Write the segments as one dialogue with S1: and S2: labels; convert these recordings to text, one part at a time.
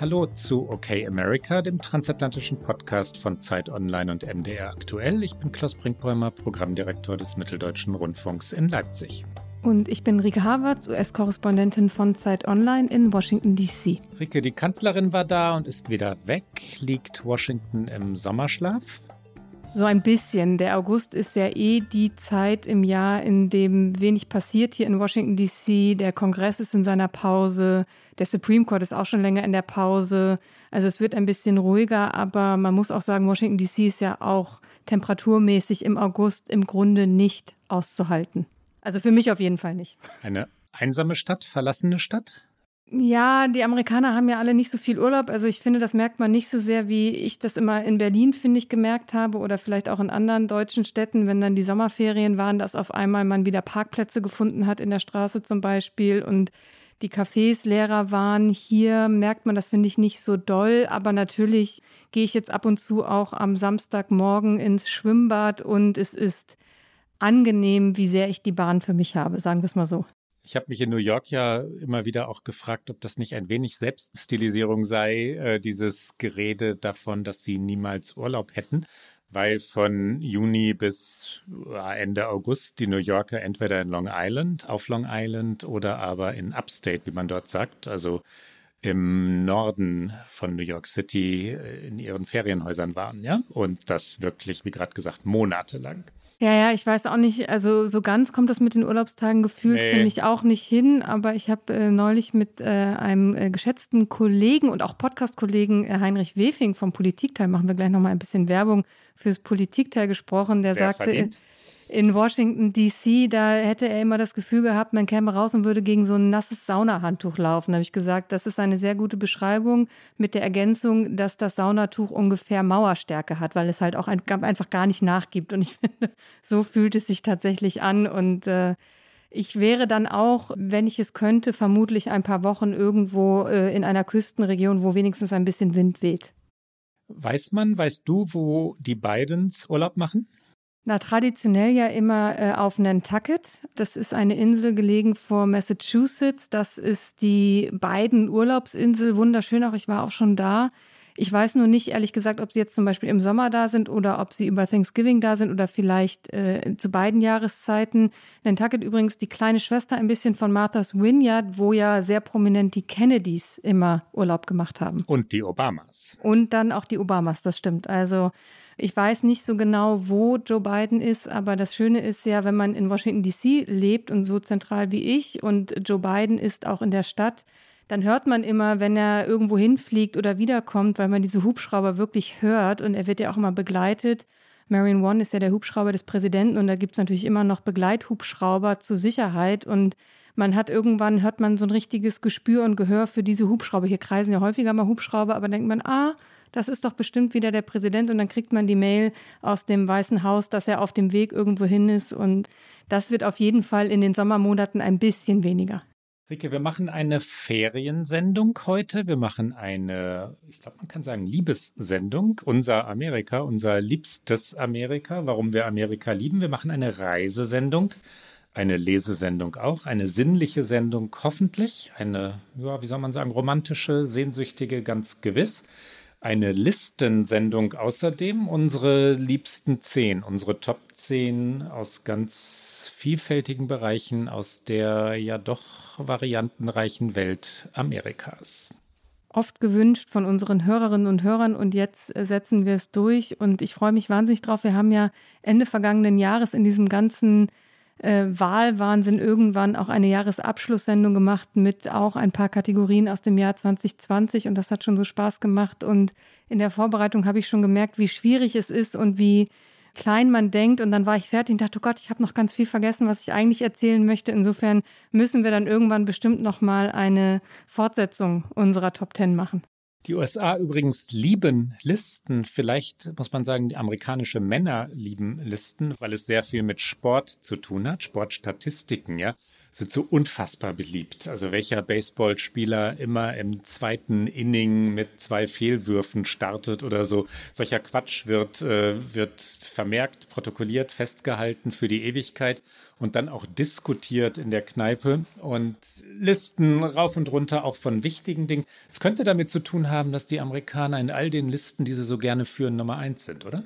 S1: Hallo zu Okay America, dem transatlantischen Podcast von Zeit Online und MDR aktuell. Ich bin Klaus Brinkbäumer, Programmdirektor des Mitteldeutschen Rundfunks in Leipzig.
S2: Und ich bin Rike Havertz, US-Korrespondentin von Zeit Online in Washington, D.C.
S1: Rike, die Kanzlerin war da und ist wieder weg. Liegt Washington im Sommerschlaf?
S2: So ein bisschen. Der August ist ja eh die Zeit im Jahr, in dem wenig passiert hier in Washington, D.C. Der Kongress ist in seiner Pause. Der Supreme Court ist auch schon länger in der Pause. Also es wird ein bisschen ruhiger, aber man muss auch sagen, Washington, D.C. ist ja auch temperaturmäßig im August im Grunde nicht auszuhalten. Also für mich auf jeden Fall nicht.
S1: Eine einsame Stadt, verlassene Stadt?
S2: Ja, die Amerikaner haben ja alle nicht so viel Urlaub. Also ich finde, das merkt man nicht so sehr, wie ich das immer in Berlin, finde ich, gemerkt habe oder vielleicht auch in anderen deutschen Städten, wenn dann die Sommerferien waren, dass auf einmal man wieder Parkplätze gefunden hat in der Straße zum Beispiel und die Cafés leerer waren. Hier merkt man das, finde ich, nicht so doll. Aber natürlich gehe ich jetzt ab und zu auch am Samstagmorgen ins Schwimmbad und es ist angenehm, wie sehr ich die Bahn für mich habe, sagen wir es mal so.
S1: Ich habe mich in New York ja immer wieder auch gefragt, ob das nicht ein wenig Selbststilisierung sei, äh, dieses Gerede davon, dass sie niemals Urlaub hätten, weil von Juni bis äh, Ende August die New Yorker entweder in Long Island, auf Long Island oder aber in Upstate, wie man dort sagt, also im Norden von New York City äh, in ihren Ferienhäusern waren, ja? Und das wirklich, wie gerade gesagt, monatelang.
S2: Ja, ja, ich weiß auch nicht, also so ganz kommt das mit den Urlaubstagen gefühlt, nee. finde ich auch nicht hin. Aber ich habe äh, neulich mit äh, einem äh, geschätzten Kollegen und auch Podcast-Kollegen äh, Heinrich Wefing vom Politikteil, machen wir gleich nochmal ein bisschen Werbung fürs Politikteil gesprochen, der Sehr sagte, verdient in Washington, D.C., da hätte er immer das Gefühl gehabt, man käme raus und würde gegen so ein nasses Saunahandtuch laufen. Habe ich gesagt, das ist eine sehr gute Beschreibung mit der Ergänzung, dass das Saunatuch ungefähr Mauerstärke hat, weil es halt auch ein, einfach gar nicht nachgibt. Und ich finde, so fühlt es sich tatsächlich an. Und äh, ich wäre dann auch, wenn ich es könnte, vermutlich ein paar Wochen irgendwo äh, in einer Küstenregion, wo wenigstens ein bisschen Wind weht.
S1: Weiß man, weißt du, wo die Bidens Urlaub machen?
S2: Na, traditionell ja immer äh, auf Nantucket. Das ist eine Insel gelegen vor Massachusetts. Das ist die beiden Urlaubsinsel. Wunderschön auch. Ich war auch schon da. Ich weiß nur nicht, ehrlich gesagt, ob sie jetzt zum Beispiel im Sommer da sind oder ob sie über Thanksgiving da sind oder vielleicht äh, zu beiden Jahreszeiten. Nantucket übrigens die kleine Schwester ein bisschen von Martha's Vineyard, wo ja sehr prominent die Kennedys immer Urlaub gemacht haben.
S1: Und die Obamas.
S2: Und dann auch die Obamas, das stimmt. Also ich weiß nicht so genau, wo Joe Biden ist, aber das Schöne ist ja, wenn man in Washington DC lebt und so zentral wie ich und Joe Biden ist auch in der Stadt, dann hört man immer, wenn er irgendwo hinfliegt oder wiederkommt, weil man diese Hubschrauber wirklich hört und er wird ja auch immer begleitet. Marion One ist ja der Hubschrauber des Präsidenten und da gibt es natürlich immer noch Begleithubschrauber zur Sicherheit und man hat irgendwann, hört man so ein richtiges Gespür und Gehör für diese Hubschrauber. Hier kreisen ja häufiger mal Hubschrauber, aber denkt man, ah, das ist doch bestimmt wieder der Präsident und dann kriegt man die Mail aus dem Weißen Haus, dass er auf dem Weg irgendwo hin ist und das wird auf jeden Fall in den Sommermonaten ein bisschen weniger.
S1: Rike, wir machen eine Feriensendung heute. Wir machen eine, ich glaube, man kann sagen, Liebessendung. Unser Amerika, unser liebstes Amerika, warum wir Amerika lieben. Wir machen eine Reisesendung, eine Lesesendung auch, eine sinnliche Sendung hoffentlich, eine, ja, wie soll man sagen, romantische, sehnsüchtige, ganz gewiss eine Listensendung außerdem, unsere liebsten zehn, unsere Top 10 aus ganz vielfältigen Bereichen aus der ja doch variantenreichen Welt Amerikas.
S2: Oft gewünscht von unseren Hörerinnen und Hörern und jetzt äh, setzen wir es durch und ich freue mich wahnsinnig drauf. Wir haben ja Ende vergangenen Jahres in diesem ganzen äh, Wahlwahnsinn irgendwann auch eine Jahresabschlusssendung gemacht mit auch ein paar Kategorien aus dem Jahr 2020 und das hat schon so Spaß gemacht und in der Vorbereitung habe ich schon gemerkt, wie schwierig es ist und wie klein man denkt und dann war ich fertig und dachte, oh Gott, ich habe noch ganz viel vergessen, was ich eigentlich erzählen möchte. Insofern müssen wir dann irgendwann bestimmt noch mal eine Fortsetzung unserer Top Ten machen.
S1: Die USA übrigens lieben Listen. Vielleicht muss man sagen, die amerikanische Männer lieben Listen, weil es sehr viel mit Sport zu tun hat. Sportstatistiken, ja, sind so unfassbar beliebt. Also welcher Baseballspieler immer im zweiten Inning mit zwei Fehlwürfen startet oder so. Solcher Quatsch wird, äh, wird vermerkt, protokolliert, festgehalten für die Ewigkeit und dann auch diskutiert in der Kneipe und Listen rauf und runter auch von wichtigen Dingen. Es könnte damit zu tun haben, dass die Amerikaner in all den Listen, die sie so gerne führen, Nummer eins sind, oder?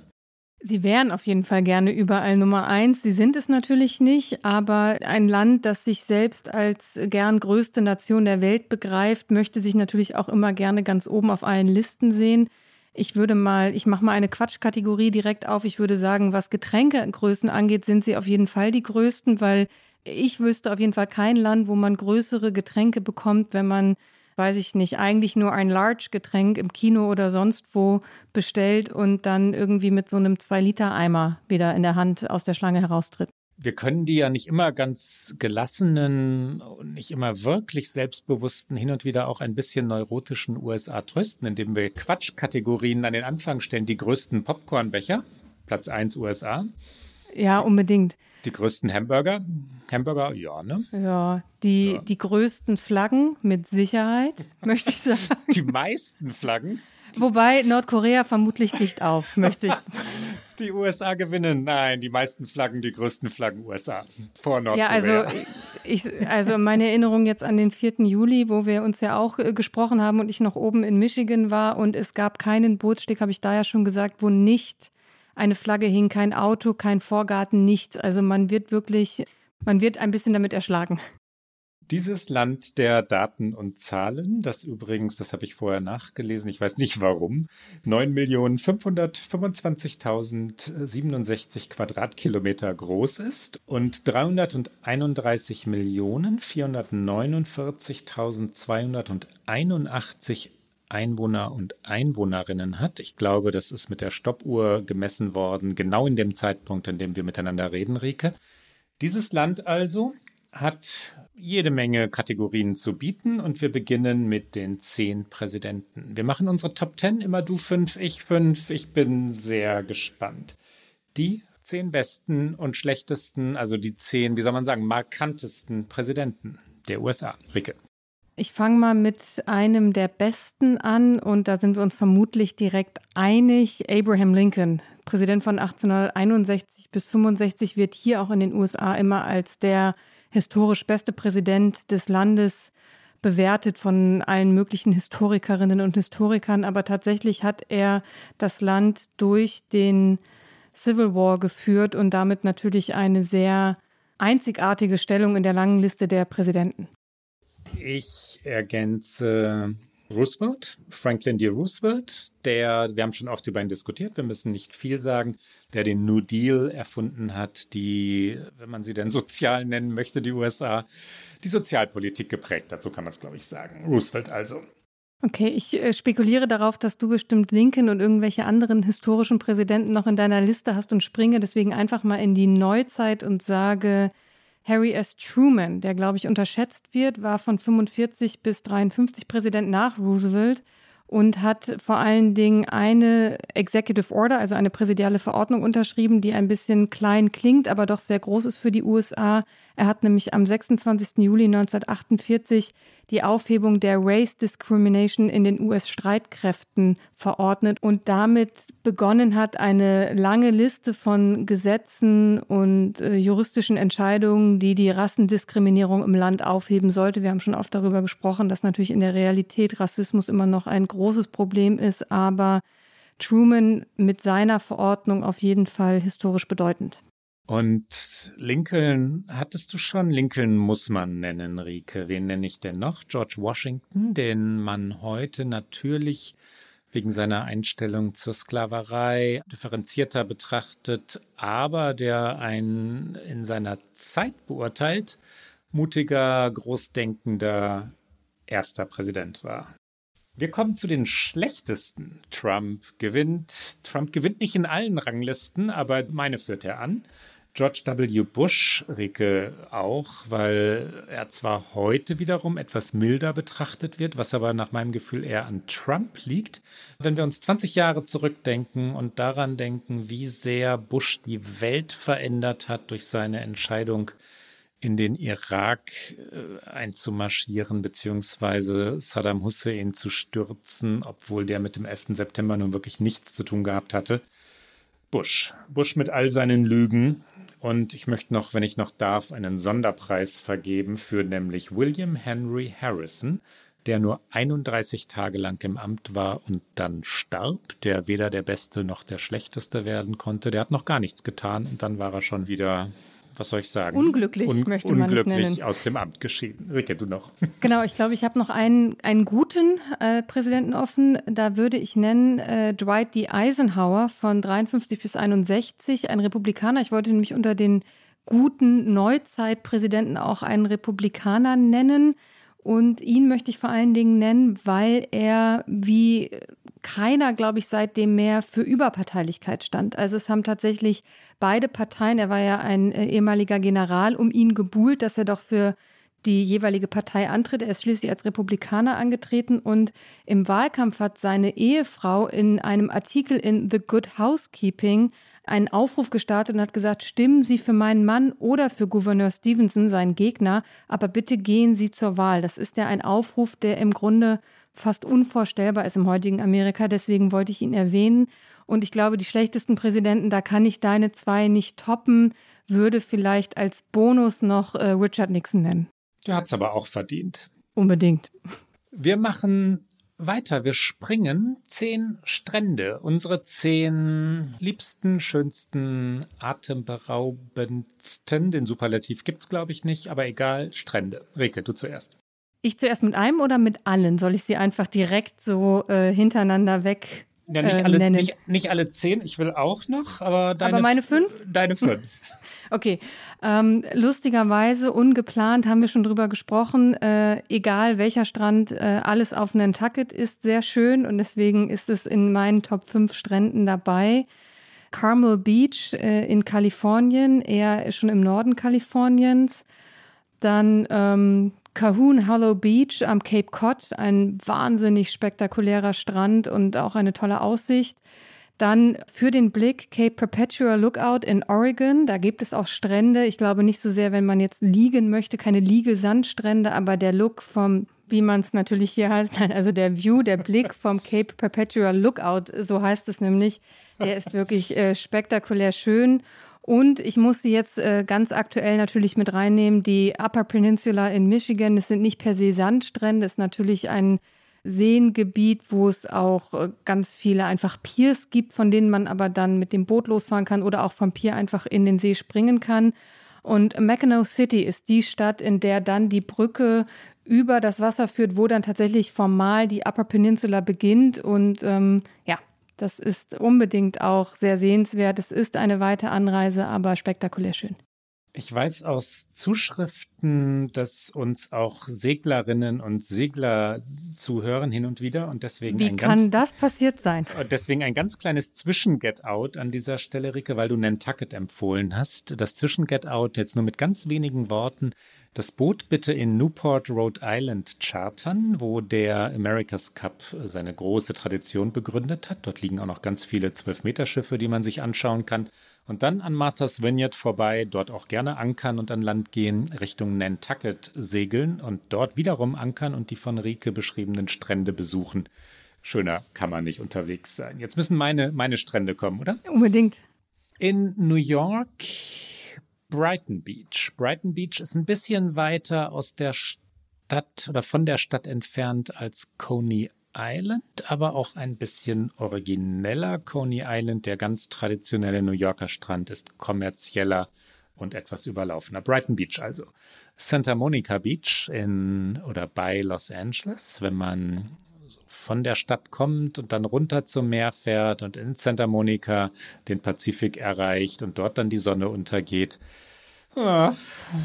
S2: Sie wären auf jeden Fall gerne überall Nummer eins. Sie sind es natürlich nicht, aber ein Land, das sich selbst als gern größte Nation der Welt begreift, möchte sich natürlich auch immer gerne ganz oben auf allen Listen sehen. Ich würde mal, ich mache mal eine Quatschkategorie direkt auf. Ich würde sagen, was Getränkegrößen angeht, sind sie auf jeden Fall die größten, weil ich wüsste auf jeden Fall kein Land, wo man größere Getränke bekommt, wenn man, weiß ich nicht, eigentlich nur ein Large-Getränk im Kino oder sonst wo bestellt und dann irgendwie mit so einem 2-Liter-Eimer wieder in der Hand aus der Schlange heraustritt
S1: wir können die ja nicht immer ganz gelassenen und nicht immer wirklich selbstbewussten, hin und wieder auch ein bisschen neurotischen USA trösten, indem wir Quatschkategorien an den Anfang stellen. Die größten Popcornbecher, Platz 1 USA.
S2: Ja, unbedingt.
S1: Die größten Hamburger. Hamburger, ja, ne?
S2: Ja, die, ja. die größten Flaggen mit Sicherheit, möchte ich sagen.
S1: Die meisten Flaggen.
S2: Wobei Nordkorea vermutlich dicht auf, möchte ich.
S1: die USA gewinnen. Nein, die meisten Flaggen, die größten Flaggen USA vor Nordkorea.
S2: Ja, also, ich, also meine Erinnerung jetzt an den 4. Juli, wo wir uns ja auch äh, gesprochen haben und ich noch oben in Michigan war und es gab keinen Bootssteg, habe ich da ja schon gesagt, wo nicht eine Flagge hing, kein Auto, kein Vorgarten, nichts. Also man wird wirklich, man wird ein bisschen damit erschlagen.
S1: Dieses Land der Daten und Zahlen, das übrigens, das habe ich vorher nachgelesen, ich weiß nicht warum, 9.525.067 Quadratkilometer groß ist und 331.449.281 Einwohner und Einwohnerinnen hat. Ich glaube, das ist mit der Stoppuhr gemessen worden, genau in dem Zeitpunkt, an dem wir miteinander reden, Rike. Dieses Land also hat jede Menge Kategorien zu bieten und wir beginnen mit den zehn Präsidenten. Wir machen unsere Top Ten, immer du fünf, ich fünf. Ich bin sehr gespannt. Die zehn besten und schlechtesten, also die zehn, wie soll man sagen, markantesten Präsidenten der USA. Ricke.
S2: Ich fange mal mit einem der besten an und da sind wir uns vermutlich direkt einig. Abraham Lincoln, Präsident von 1861 bis 65, wird hier auch in den USA immer als der historisch beste Präsident des Landes bewertet von allen möglichen Historikerinnen und Historikern. Aber tatsächlich hat er das Land durch den Civil War geführt und damit natürlich eine sehr einzigartige Stellung in der langen Liste der Präsidenten.
S1: Ich ergänze Roosevelt, Franklin D. Roosevelt, der, wir haben schon oft über ihn diskutiert, wir müssen nicht viel sagen, der den New Deal erfunden hat, die, wenn man sie denn sozial nennen möchte, die USA, die Sozialpolitik geprägt so kann man es, glaube ich, sagen. Roosevelt also.
S2: Okay, ich äh, spekuliere darauf, dass du bestimmt Lincoln und irgendwelche anderen historischen Präsidenten noch in deiner Liste hast und springe deswegen einfach mal in die Neuzeit und sage Harry S. Truman, der, glaube ich, unterschätzt wird, war von 45 bis 53 Präsident nach Roosevelt und hat vor allen Dingen eine Executive Order, also eine präsidiale Verordnung unterschrieben, die ein bisschen klein klingt, aber doch sehr groß ist für die USA. Er hat nämlich am 26. Juli 1948 die Aufhebung der Race Discrimination in den US-Streitkräften verordnet und damit begonnen hat, eine lange Liste von Gesetzen und äh, juristischen Entscheidungen, die die Rassendiskriminierung im Land aufheben sollte. Wir haben schon oft darüber gesprochen, dass natürlich in der Realität Rassismus immer noch ein großes Problem ist, aber Truman mit seiner Verordnung auf jeden Fall historisch bedeutend.
S1: Und Lincoln hattest du schon? Lincoln muss man nennen, Rike. Wen nenne ich denn noch? George Washington, den man heute natürlich wegen seiner Einstellung zur Sklaverei differenzierter betrachtet, aber der ein in seiner Zeit beurteilt mutiger, großdenkender erster Präsident war. Wir kommen zu den schlechtesten. Trump gewinnt. Trump gewinnt nicht in allen Ranglisten, aber meine führt er an. George W. Bush, Rike, auch, weil er zwar heute wiederum etwas milder betrachtet wird, was aber nach meinem Gefühl eher an Trump liegt. Wenn wir uns 20 Jahre zurückdenken und daran denken, wie sehr Bush die Welt verändert hat durch seine Entscheidung, in den Irak äh, einzumarschieren, beziehungsweise Saddam Hussein zu stürzen, obwohl der mit dem 11. September nun wirklich nichts zu tun gehabt hatte. Bush. Bush mit all seinen Lügen. Und ich möchte noch, wenn ich noch darf, einen Sonderpreis vergeben für nämlich William Henry Harrison, der nur 31 Tage lang im Amt war und dann starb, der weder der Beste noch der Schlechteste werden konnte. Der hat noch gar nichts getan und dann war er schon wieder was soll ich sagen?
S2: Unglücklich Un möchte man
S1: unglücklich
S2: es nennen.
S1: aus dem Amt geschieden. Rike, du noch.
S2: Genau, ich glaube, ich habe noch einen, einen guten äh, Präsidenten offen. Da würde ich nennen äh, Dwight D. Eisenhower von 53 bis 61, ein Republikaner. Ich wollte nämlich unter den guten Neuzeitpräsidenten auch einen Republikaner nennen. Und ihn möchte ich vor allen Dingen nennen, weil er wie keiner, glaube ich, seitdem mehr für Überparteilichkeit stand. Also es haben tatsächlich beide Parteien, er war ja ein äh, ehemaliger General, um ihn gebuhlt, dass er doch für die jeweilige Partei antritt. Er ist schließlich als Republikaner angetreten und im Wahlkampf hat seine Ehefrau in einem Artikel in The Good Housekeeping einen Aufruf gestartet und hat gesagt, stimmen Sie für meinen Mann oder für Gouverneur Stevenson, seinen Gegner, aber bitte gehen Sie zur Wahl. Das ist ja ein Aufruf, der im Grunde fast unvorstellbar ist im heutigen Amerika. Deswegen wollte ich ihn erwähnen. Und ich glaube, die schlechtesten Präsidenten, da kann ich deine zwei nicht toppen, würde vielleicht als Bonus noch äh, Richard Nixon nennen.
S1: Der hat es aber auch verdient.
S2: Unbedingt.
S1: Wir machen weiter. Wir springen zehn Strände. Unsere zehn liebsten, schönsten, atemberaubendsten. Den Superlativ gibt es, glaube ich, nicht, aber egal. Strände. Rike, du zuerst.
S2: Ich zuerst mit einem oder mit allen? Soll ich sie einfach direkt so äh, hintereinander weg
S1: ja, nicht,
S2: äh,
S1: alle,
S2: nennen?
S1: nicht, nicht, alle zehn, ich will auch noch, aber deine,
S2: aber meine fünf?
S1: Deine fünf.
S2: okay. Ähm, lustigerweise, ungeplant, haben wir schon drüber gesprochen. Äh, egal welcher Strand, äh, alles auf Nantucket ist sehr schön und deswegen ist es in meinen Top 5 Stränden dabei. Carmel Beach äh, in Kalifornien, eher schon im Norden Kaliforniens. Dann ähm, Cahoon Hollow Beach am Cape Cod, ein wahnsinnig spektakulärer Strand und auch eine tolle Aussicht. Dann für den Blick Cape Perpetua Lookout in Oregon. Da gibt es auch Strände. Ich glaube nicht so sehr, wenn man jetzt liegen möchte, keine Liegelsandstrände, aber der Look vom, wie man es natürlich hier heißt, also der View, der Blick vom Cape Perpetua Lookout, so heißt es nämlich, der ist wirklich äh, spektakulär schön. Und ich muss sie jetzt äh, ganz aktuell natürlich mit reinnehmen, die Upper Peninsula in Michigan. Das sind nicht per se Sandstrände, das ist natürlich ein Seengebiet, wo es auch äh, ganz viele einfach Piers gibt, von denen man aber dann mit dem Boot losfahren kann oder auch vom Pier einfach in den See springen kann. Und Mackinac City ist die Stadt, in der dann die Brücke über das Wasser führt, wo dann tatsächlich formal die Upper Peninsula beginnt. Und ähm, ja, das ist unbedingt auch sehr sehenswert. Es ist eine weite Anreise, aber spektakulär schön.
S1: Ich weiß aus Zuschriften, dass uns auch Seglerinnen und Segler zuhören hin und wieder und deswegen
S2: Wie
S1: ein
S2: kann
S1: ganz,
S2: das passiert sein?
S1: Deswegen ein ganz kleines Zwischen-Get-Out an dieser Stelle, Rike, weil du Nantucket empfohlen hast. Das Zwischen-Get-Out jetzt nur mit ganz wenigen Worten. Das Boot bitte in Newport, Rhode Island chartern, wo der America's Cup seine große Tradition begründet hat. Dort liegen auch noch ganz viele Zwölf-Meter-Schiffe, die man sich anschauen kann. Und dann an Martha's Vineyard vorbei, dort auch gerne ankern und an Land gehen, Richtung Nantucket segeln und dort wiederum ankern und die von Rike beschriebenen Strände besuchen. Schöner kann man nicht unterwegs sein. Jetzt müssen meine, meine Strände kommen, oder?
S2: Unbedingt.
S1: In New York, Brighton Beach. Brighton Beach ist ein bisschen weiter aus der Stadt oder von der Stadt entfernt als Coney Island, aber auch ein bisschen origineller. Coney Island, der ganz traditionelle New Yorker Strand, ist kommerzieller und etwas überlaufener. Brighton Beach also. Santa Monica Beach in oder bei Los Angeles, wenn man von der Stadt kommt und dann runter zum Meer fährt und in Santa Monica den Pazifik erreicht und dort dann die Sonne untergeht. Ah,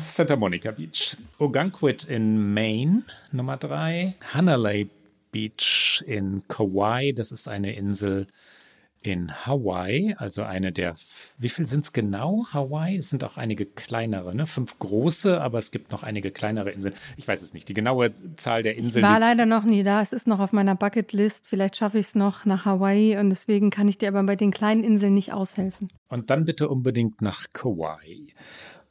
S1: Santa Monica Beach. Ogunquit in Maine, Nummer drei. Hanalei Beach in Kauai. Das ist eine Insel in Hawaii, also eine der, wie viel sind es genau? Hawaii? Es sind auch einige kleinere, ne? Fünf große, aber es gibt noch einige kleinere Inseln. Ich weiß es nicht. Die genaue Zahl der Inseln.
S2: Ich war leider noch nie da. Es ist noch auf meiner Bucketlist. Vielleicht schaffe ich es noch nach Hawaii und deswegen kann ich dir aber bei den kleinen Inseln nicht aushelfen.
S1: Und dann bitte unbedingt nach Kauai.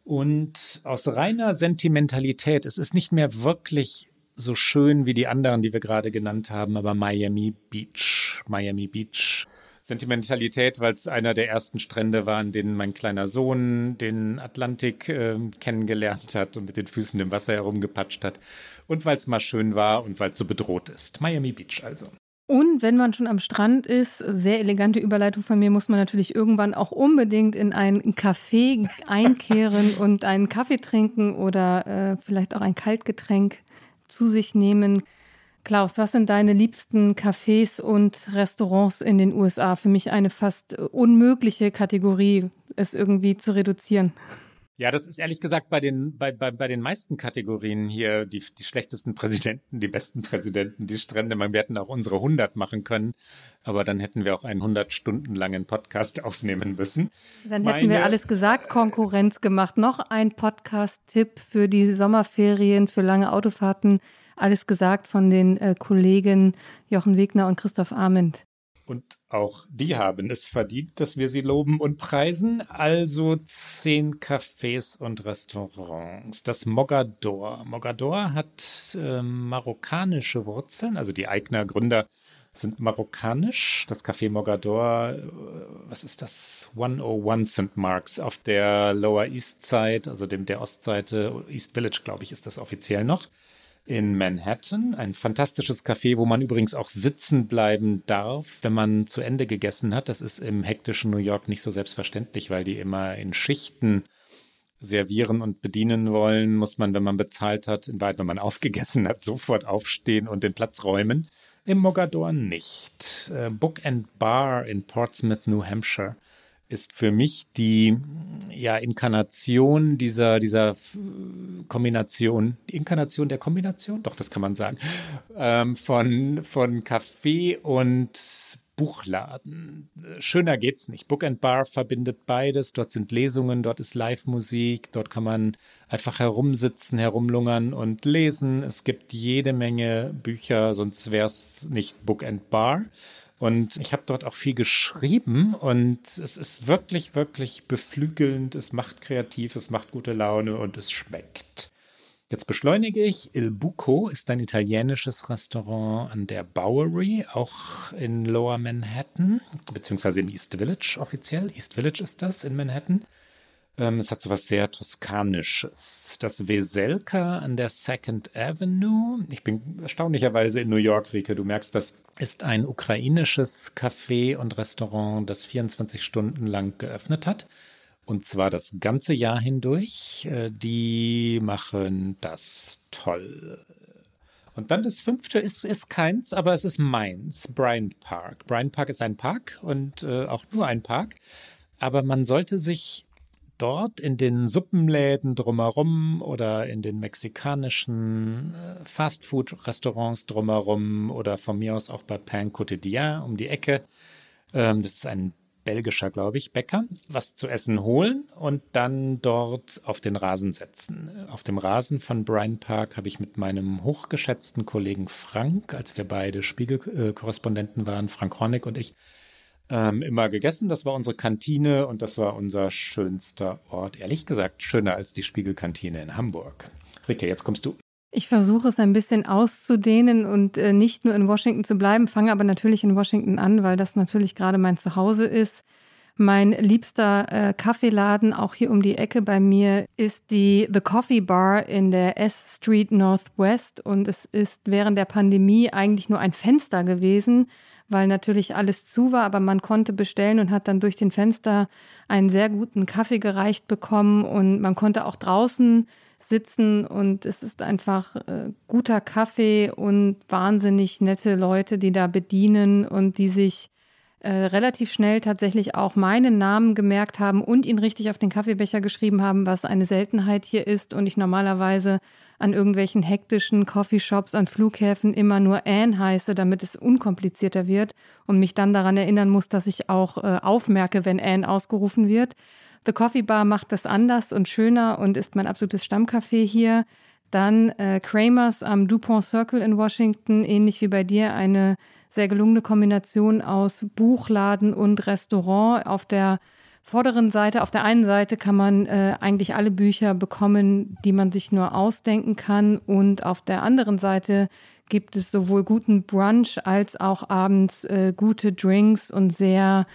S1: Und aus reiner Sentimentalität, es ist nicht mehr wirklich so schön wie die anderen, die wir gerade genannt haben, aber Miami Beach. Miami Beach Sentimentalität, weil es einer der ersten Strände war, an denen mein kleiner Sohn den Atlantik äh, kennengelernt hat und mit den Füßen im Wasser herumgepatscht hat. Und weil es mal schön war und weil es so bedroht ist. Miami Beach also.
S2: Und wenn man schon am Strand ist, sehr elegante Überleitung von mir, muss man natürlich irgendwann auch unbedingt in ein Café einkehren und einen Kaffee trinken oder äh, vielleicht auch ein Kaltgetränk zu sich nehmen. Klaus, was sind deine liebsten Cafés und Restaurants in den USA? Für mich eine fast unmögliche Kategorie, es irgendwie zu reduzieren.
S1: Ja, das ist ehrlich gesagt bei den, bei, bei, bei den meisten Kategorien hier die, die schlechtesten Präsidenten, die besten Präsidenten, die Strände. Man, wir hätten auch unsere 100 machen können, aber dann hätten wir auch einen 100 Stunden langen Podcast aufnehmen müssen.
S2: Dann hätten Meine, wir alles gesagt, Konkurrenz gemacht. Noch ein Podcast-Tipp für die Sommerferien, für lange Autofahrten alles gesagt von den äh, Kollegen Jochen Wegner und Christoph Arment.
S1: Und auch die haben es verdient, dass wir sie loben und preisen. Also zehn Cafés und Restaurants. Das Mogador. Mogador hat äh, marokkanische Wurzeln. Also die Eigner Gründer sind marokkanisch. Das Café Mogador, äh, was ist das? 101 St. Marks auf der Lower East Side, also dem der Ostseite, East Village, glaube ich, ist das offiziell noch in Manhattan. Ein fantastisches Café, wo man übrigens auch sitzen bleiben darf, wenn man zu Ende gegessen hat. Das ist im hektischen New York nicht so selbstverständlich, weil die immer in Schichten servieren und bedienen wollen, muss man, wenn man bezahlt hat, in Wahrheit, wenn man aufgegessen hat, sofort aufstehen und den Platz räumen. Im Mogador nicht. Äh, Book and Bar in Portsmouth, New Hampshire ist für mich die ja, Inkarnation dieser, dieser Kombination, die Inkarnation der Kombination, doch, das kann man sagen, ähm, von, von Café und Buchladen. Schöner geht's nicht. Book and Bar verbindet beides. Dort sind Lesungen, dort ist Live-Musik, dort kann man einfach herumsitzen, herumlungern und lesen. Es gibt jede Menge Bücher, sonst wäre es nicht Book and Bar. Und ich habe dort auch viel geschrieben und es ist wirklich, wirklich beflügelnd. Es macht kreativ, es macht gute Laune und es schmeckt. Jetzt beschleunige ich. Il Buco ist ein italienisches Restaurant an der Bowery, auch in Lower Manhattan, beziehungsweise im East Village offiziell. East Village ist das in Manhattan. Ähm, es hat so was sehr Toskanisches. Das Weselka an der Second Avenue. Ich bin erstaunlicherweise in New York, Rike. Du merkst, das ist ein ukrainisches Café und Restaurant, das 24 Stunden lang geöffnet hat. Und zwar das ganze Jahr hindurch. Äh, die machen das toll. Und dann das fünfte ist, ist keins, aber es ist meins, Bryant Park. Bryant Park ist ein Park und äh, auch nur ein Park. Aber man sollte sich dort in den Suppenläden drumherum oder in den mexikanischen äh, Fastfood-Restaurants drumherum oder von mir aus auch bei Pain Quotidien um die Ecke. Ähm, das ist ein belgischer, glaube ich, Bäcker, was zu essen holen und dann dort auf den Rasen setzen. Auf dem Rasen von Bryan Park habe ich mit meinem hochgeschätzten Kollegen Frank, als wir beide Spiegelkorrespondenten waren, Frank Hornig und ich, ähm, immer gegessen. Das war unsere Kantine und das war unser schönster Ort. Ehrlich gesagt, schöner als die Spiegelkantine in Hamburg. Rike, jetzt kommst du.
S2: Ich versuche es ein bisschen auszudehnen und äh, nicht nur in Washington zu bleiben, fange aber natürlich in Washington an, weil das natürlich gerade mein Zuhause ist. Mein liebster äh, Kaffeeladen, auch hier um die Ecke bei mir, ist die The Coffee Bar in der S Street Northwest und es ist während der Pandemie eigentlich nur ein Fenster gewesen weil natürlich alles zu war, aber man konnte bestellen und hat dann durch den Fenster einen sehr guten Kaffee gereicht bekommen und man konnte auch draußen sitzen und es ist einfach äh, guter Kaffee und wahnsinnig nette Leute, die da bedienen und die sich äh, relativ schnell tatsächlich auch meinen Namen gemerkt haben und ihn richtig auf den Kaffeebecher geschrieben haben, was eine Seltenheit hier ist und ich normalerweise an irgendwelchen hektischen Coffeeshops, an Flughäfen immer nur Anne heiße, damit es unkomplizierter wird und mich dann daran erinnern muss, dass ich auch äh, aufmerke, wenn Anne ausgerufen wird. The Coffee Bar macht das anders und schöner und ist mein absolutes Stammcafé hier. Dann äh, Kramers am DuPont Circle in Washington, ähnlich wie bei dir, eine sehr gelungene Kombination aus Buchladen und Restaurant. Auf der vorderen Seite, auf der einen Seite kann man äh, eigentlich alle Bücher bekommen, die man sich nur ausdenken kann. Und auf der anderen Seite gibt es sowohl guten Brunch als auch abends äh, gute Drinks und sehr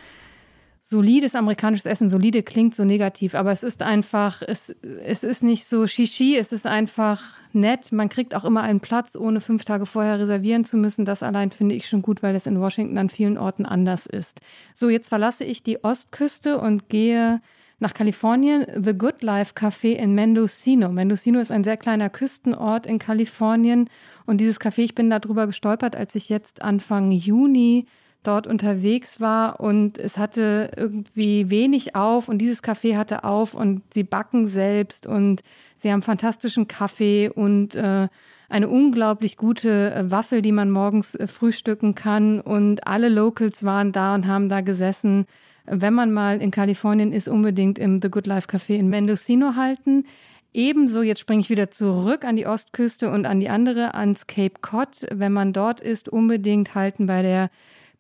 S2: solides amerikanisches Essen. Solide klingt so negativ, aber es ist einfach, es, es ist nicht so Shishi, es ist einfach nett. Man kriegt auch immer einen Platz, ohne fünf Tage vorher reservieren zu müssen. Das allein finde ich schon gut, weil es in Washington an vielen Orten anders ist. So, jetzt verlasse ich die Ostküste und gehe nach Kalifornien. The Good Life Café in Mendocino. Mendocino ist ein sehr kleiner Küstenort in Kalifornien. Und dieses Café, ich bin darüber gestolpert, als ich jetzt Anfang Juni dort unterwegs war und es hatte irgendwie wenig auf und dieses Café hatte auf und sie backen selbst und sie haben fantastischen Kaffee und äh, eine unglaublich gute äh, Waffel, die man morgens äh, frühstücken kann und alle Locals waren da und haben da gesessen. Wenn man mal in Kalifornien ist, unbedingt im The Good Life Café in Mendocino halten. Ebenso, jetzt springe ich wieder zurück an die Ostküste und an die andere, ans Cape Cod. Wenn man dort ist, unbedingt halten bei der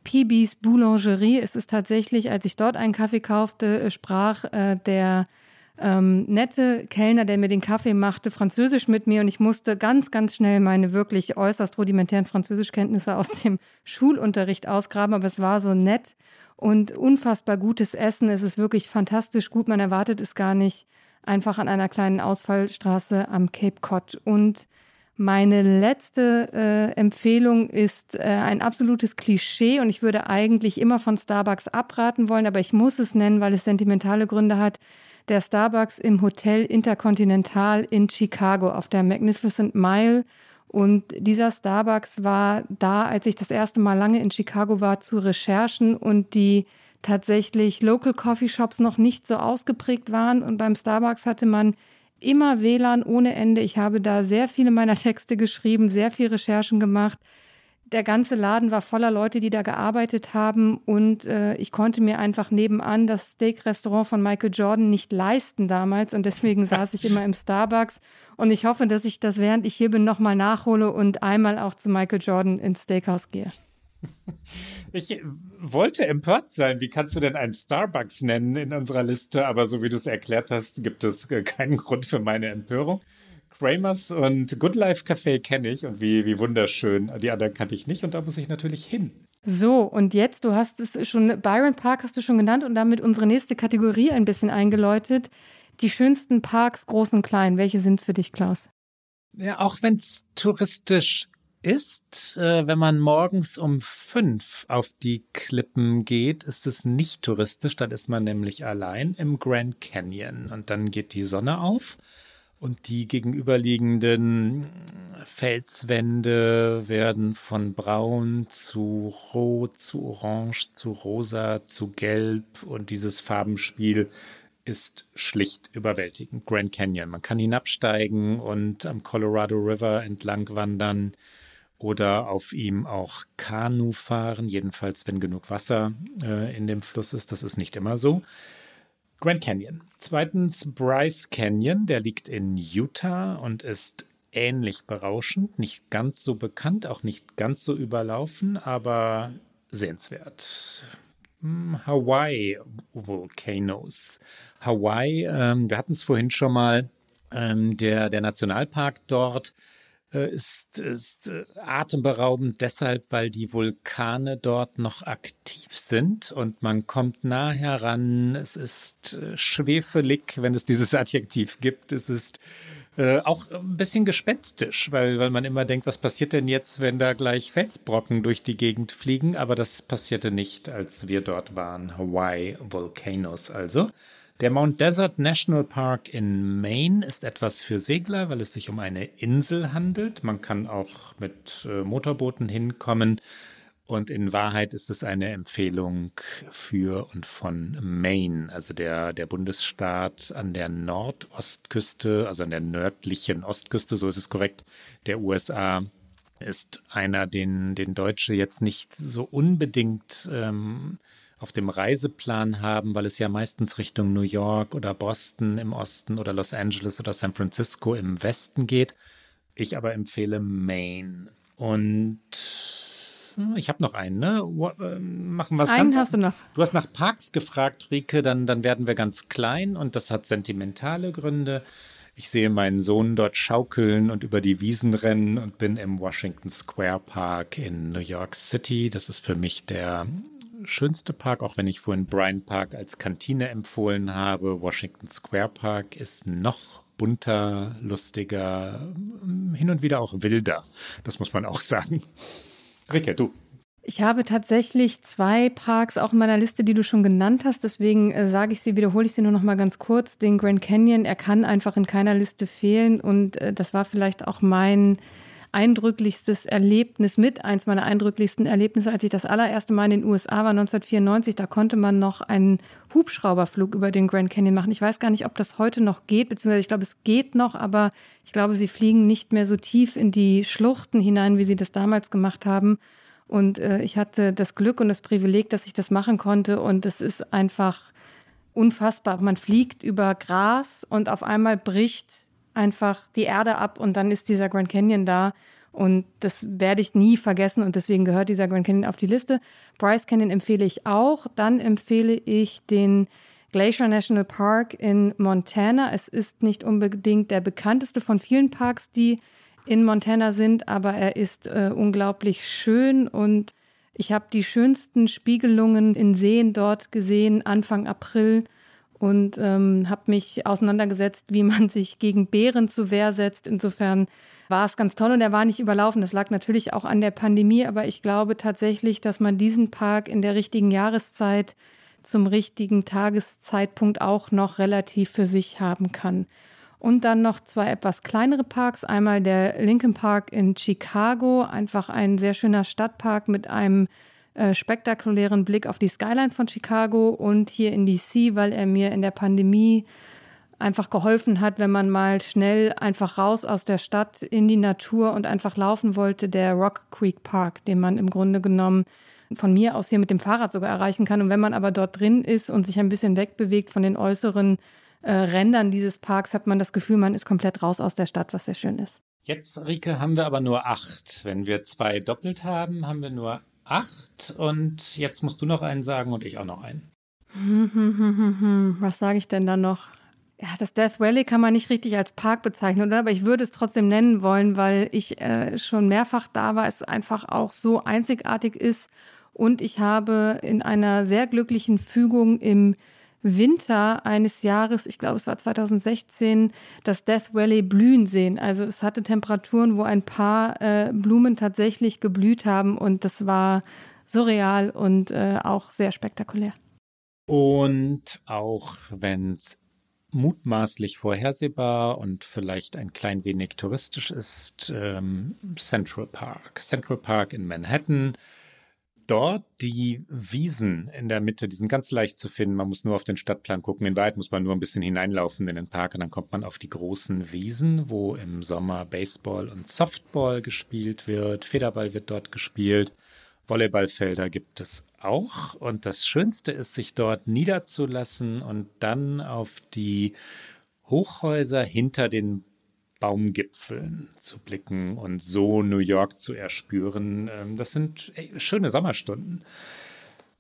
S2: PBs Boulangerie. Es ist tatsächlich, als ich dort einen Kaffee kaufte, äh, sprach äh, der ähm, nette Kellner, der mir den Kaffee machte, Französisch mit mir und ich musste ganz, ganz schnell meine wirklich äußerst rudimentären Französischkenntnisse aus dem Schulunterricht ausgraben, aber es war so nett und unfassbar gutes Essen. Es ist wirklich fantastisch gut. Man erwartet es gar nicht einfach an einer kleinen Ausfallstraße am Cape Cod. Und meine letzte äh, Empfehlung ist äh, ein absolutes Klischee und ich würde eigentlich immer von Starbucks abraten wollen, aber ich muss es nennen, weil es sentimentale Gründe hat. Der Starbucks im Hotel Intercontinental in Chicago auf der Magnificent Mile. Und dieser Starbucks war da, als ich das erste Mal lange in Chicago war, zu Recherchen und die tatsächlich Local Coffee Shops noch nicht so ausgeprägt waren. Und beim Starbucks hatte man immer WLAN ohne Ende. Ich habe da sehr viele meiner Texte geschrieben, sehr viel Recherchen gemacht. Der ganze Laden war voller Leute, die da gearbeitet haben und äh, ich konnte mir einfach nebenan das Steak-Restaurant von Michael Jordan nicht leisten damals und deswegen saß ich immer im Starbucks und ich hoffe, dass ich das, während ich hier bin, nochmal nachhole und einmal auch zu Michael Jordan ins Steakhouse gehe.
S1: Ich wollte empört sein. Wie kannst du denn einen Starbucks nennen in unserer Liste? Aber so wie du es erklärt hast, gibt es äh, keinen Grund für meine Empörung. Kramers und Good Life Café kenne ich und wie, wie wunderschön. Die anderen kannte ich nicht und da muss ich natürlich hin.
S2: So, und jetzt, du hast es schon, Byron Park hast du schon genannt und damit unsere nächste Kategorie ein bisschen eingeläutet. Die schönsten Parks, groß und klein. Welche sind es für dich, Klaus?
S1: Ja, auch wenn es touristisch ist, äh, wenn man morgens um fünf auf die Klippen geht, ist es nicht touristisch. Dann ist man nämlich allein im Grand Canyon und dann geht die Sonne auf und die gegenüberliegenden Felswände werden von braun zu rot, zu orange, zu rosa, zu gelb und dieses Farbenspiel ist schlicht überwältigend. Grand Canyon. Man kann hinabsteigen und am Colorado River entlang wandern oder auf ihm auch Kanu fahren, jedenfalls wenn genug Wasser äh, in dem Fluss ist. Das ist nicht immer so. Grand Canyon. Zweitens Bryce Canyon, der liegt in Utah und ist ähnlich berauschend, nicht ganz so bekannt, auch nicht ganz so überlaufen, aber sehenswert. Hm, Hawaii Volcanoes. Hawaii, ähm, wir hatten es vorhin schon mal, ähm, der, der Nationalpark dort ist, ist äh, atemberaubend deshalb, weil die Vulkane dort noch aktiv sind und man kommt nah heran. Es ist äh, schwefelig, wenn es dieses Adjektiv gibt. Es ist äh, auch ein bisschen gespenstisch, weil, weil man immer denkt, was passiert denn jetzt, wenn da gleich Felsbrocken durch die Gegend fliegen? Aber das passierte nicht, als wir dort waren. Hawaii Volcanoes also. Der Mount Desert National Park in Maine ist etwas für Segler, weil es sich um eine Insel handelt. Man kann auch mit äh, Motorbooten hinkommen. Und in Wahrheit ist es eine Empfehlung für und von Maine, also der, der Bundesstaat an der Nordostküste, also an der nördlichen Ostküste, so ist es korrekt, der USA, ist einer, den, den Deutsche jetzt nicht so unbedingt ähm, auf dem Reiseplan haben, weil es ja meistens Richtung New York oder Boston im Osten oder Los Angeles oder San Francisco im Westen geht. Ich aber empfehle Maine. Und ich habe noch einen, ne? Äh, machen wir es
S2: ganz. hast du noch.
S1: Du hast nach Parks gefragt, Rike, dann, dann werden wir ganz klein und das hat sentimentale Gründe. Ich sehe meinen Sohn dort schaukeln und über die Wiesen rennen und bin im Washington Square Park in New York City. Das ist für mich der schönste Park, auch wenn ich vorhin Bryant Park als Kantine empfohlen habe. Washington Square Park ist noch bunter, lustiger, hin und wieder auch wilder. Das muss man auch sagen. Rike, du.
S2: Ich habe tatsächlich zwei Parks auch in meiner Liste, die du schon genannt hast. Deswegen äh, sage ich sie, wiederhole ich sie nur noch mal ganz kurz. Den Grand Canyon, er kann einfach in keiner Liste fehlen. Und äh, das war vielleicht auch mein eindrücklichstes Erlebnis mit, eins meiner eindrücklichsten Erlebnisse, als ich das allererste Mal in den USA war, 1994. Da konnte man noch einen Hubschrauberflug über den Grand Canyon machen. Ich weiß gar nicht, ob das heute noch geht, beziehungsweise ich glaube, es geht noch, aber ich glaube, sie fliegen nicht mehr so tief in die Schluchten hinein, wie sie das damals gemacht haben. Und äh, ich hatte das Glück und das Privileg, dass ich das machen konnte. Und es ist einfach unfassbar. Man fliegt über Gras und auf einmal bricht einfach die Erde ab und dann ist dieser Grand Canyon da. Und das werde ich nie vergessen und deswegen gehört dieser Grand Canyon auf die Liste. Bryce Canyon empfehle ich auch. Dann empfehle ich den Glacier National Park in Montana. Es ist nicht unbedingt der bekannteste von vielen Parks, die in Montana sind, aber er ist äh, unglaublich schön und ich habe die schönsten Spiegelungen in Seen dort gesehen Anfang April und ähm, habe mich auseinandergesetzt, wie man sich gegen Bären zu Wehr setzt. Insofern war es ganz toll und er war nicht überlaufen. Das lag natürlich auch an der Pandemie, aber ich glaube tatsächlich, dass man diesen Park in der richtigen Jahreszeit zum richtigen Tageszeitpunkt auch noch relativ für sich haben kann. Und dann noch zwei etwas kleinere Parks. Einmal der Lincoln Park in Chicago, einfach ein sehr schöner Stadtpark mit einem äh, spektakulären Blick auf die Skyline von Chicago und hier in DC, weil er mir in der Pandemie einfach geholfen hat, wenn man mal schnell einfach raus aus der Stadt in die Natur und einfach laufen wollte, der Rock Creek Park, den man im Grunde genommen von mir aus hier mit dem Fahrrad sogar erreichen kann. Und wenn man aber dort drin ist und sich ein bisschen wegbewegt von den äußeren äh, Rändern dieses Parks, hat man das Gefühl, man ist komplett raus aus der Stadt, was sehr schön ist.
S1: Jetzt, Rike, haben wir aber nur acht. Wenn wir zwei doppelt haben, haben wir nur acht. Und jetzt musst du noch einen sagen und ich auch noch einen.
S2: Was sage ich denn da noch? Ja, das Death Valley kann man nicht richtig als Park bezeichnen, oder? Aber ich würde es trotzdem nennen wollen, weil ich äh, schon mehrfach da war, es einfach auch so einzigartig ist. Und ich habe in einer sehr glücklichen Fügung im Winter eines Jahres, ich glaube es war 2016, das Death Valley blühen sehen. Also es hatte Temperaturen, wo ein paar äh, Blumen tatsächlich geblüht haben und das war surreal und äh, auch sehr spektakulär.
S1: Und auch wenn es mutmaßlich vorhersehbar und vielleicht ein klein wenig touristisch ist, ähm, Central Park. Central Park in Manhattan dort die Wiesen in der Mitte, die sind ganz leicht zu finden. Man muss nur auf den Stadtplan gucken. In Wahrheit muss man nur ein bisschen hineinlaufen in den Park und dann kommt man auf die großen Wiesen, wo im Sommer Baseball und Softball gespielt wird. Federball wird dort gespielt. Volleyballfelder gibt es auch. Und das Schönste ist, sich dort niederzulassen und dann auf die Hochhäuser hinter den Baumgipfeln zu blicken und so New York zu erspüren. Ähm, das sind schöne Sommerstunden.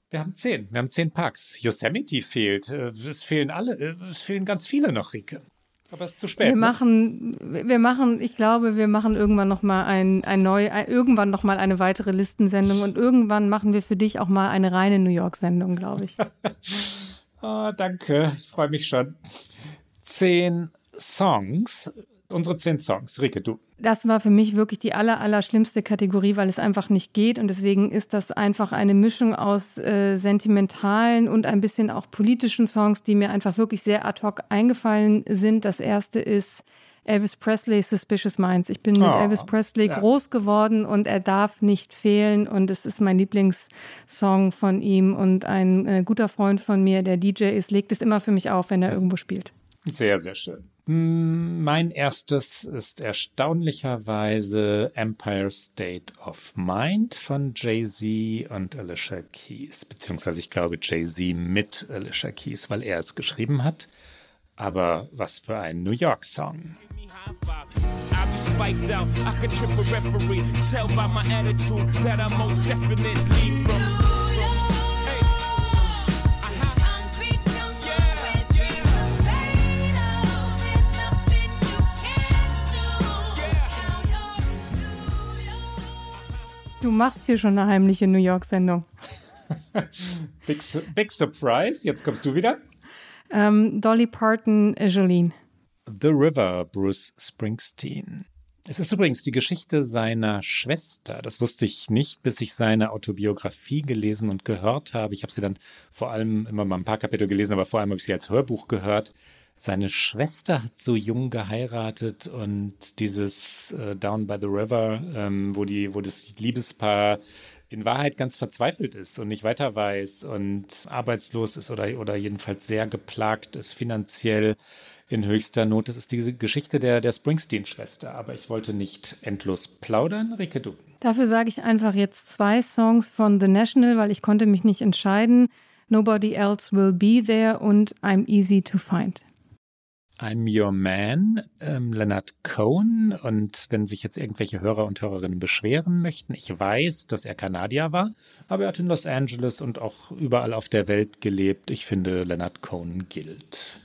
S1: Wir haben zehn. Wir haben zehn Parks. Yosemite fehlt. Äh, es fehlen alle. Äh, es fehlen ganz viele noch, Rike. Aber es ist zu spät.
S2: Wir ne? machen, wir machen, ich glaube, wir machen irgendwann noch mal ein, ein neu, ein, irgendwann noch mal eine weitere Listensendung und irgendwann machen wir für dich auch mal eine reine New York-Sendung, glaube ich.
S1: oh, danke. Ich freue mich schon. Zehn Songs unsere zehn Songs. Rike, du.
S2: Das war für mich wirklich die aller, aller schlimmste Kategorie, weil es einfach nicht geht. Und deswegen ist das einfach eine Mischung aus äh, sentimentalen und ein bisschen auch politischen Songs, die mir einfach wirklich sehr ad hoc eingefallen sind. Das erste ist Elvis Presley Suspicious Minds. Ich bin mit oh, Elvis Presley ja. groß geworden und er darf nicht fehlen und es ist mein Lieblingssong von ihm und ein äh, guter Freund von mir, der DJ ist, legt es immer für mich auf, wenn er irgendwo spielt.
S1: Sehr, sehr schön. Mein erstes ist erstaunlicherweise Empire State of Mind von Jay-Z und Alicia Keys, beziehungsweise ich glaube Jay-Z mit Alicia Keys, weil er es geschrieben hat. Aber was für ein New York-Song. Spiked out. I could trip a referee. Tell by my attitude that I most definitely from.
S2: Du machst hier schon eine heimliche New York-Sendung.
S1: big, big Surprise. Jetzt kommst du wieder.
S2: Ähm, Dolly Parton, Jolene.
S1: The River, Bruce Springsteen. Es ist übrigens die Geschichte seiner Schwester. Das wusste ich nicht, bis ich seine Autobiografie gelesen und gehört habe. Ich habe sie dann vor allem immer mal ein paar Kapitel gelesen, aber vor allem habe ich sie als Hörbuch gehört. Seine Schwester hat so jung geheiratet und dieses äh, Down by the River, ähm, wo, die, wo das Liebespaar in Wahrheit ganz verzweifelt ist und nicht weiter weiß und arbeitslos ist oder, oder jedenfalls sehr geplagt ist finanziell in höchster Not. Das ist diese Geschichte der, der Springsteen-Schwester. Aber ich wollte nicht endlos plaudern. Rike, du.
S2: Dafür sage ich einfach jetzt zwei Songs von The National, weil ich konnte mich nicht entscheiden. Nobody Else Will Be There und I'm Easy to Find.
S1: I'm Your Man, ähm, Leonard Cohen. Und wenn sich jetzt irgendwelche Hörer und Hörerinnen beschweren möchten, ich weiß, dass er Kanadier war, aber er hat in Los Angeles und auch überall auf der Welt gelebt. Ich finde, Leonard Cohen gilt.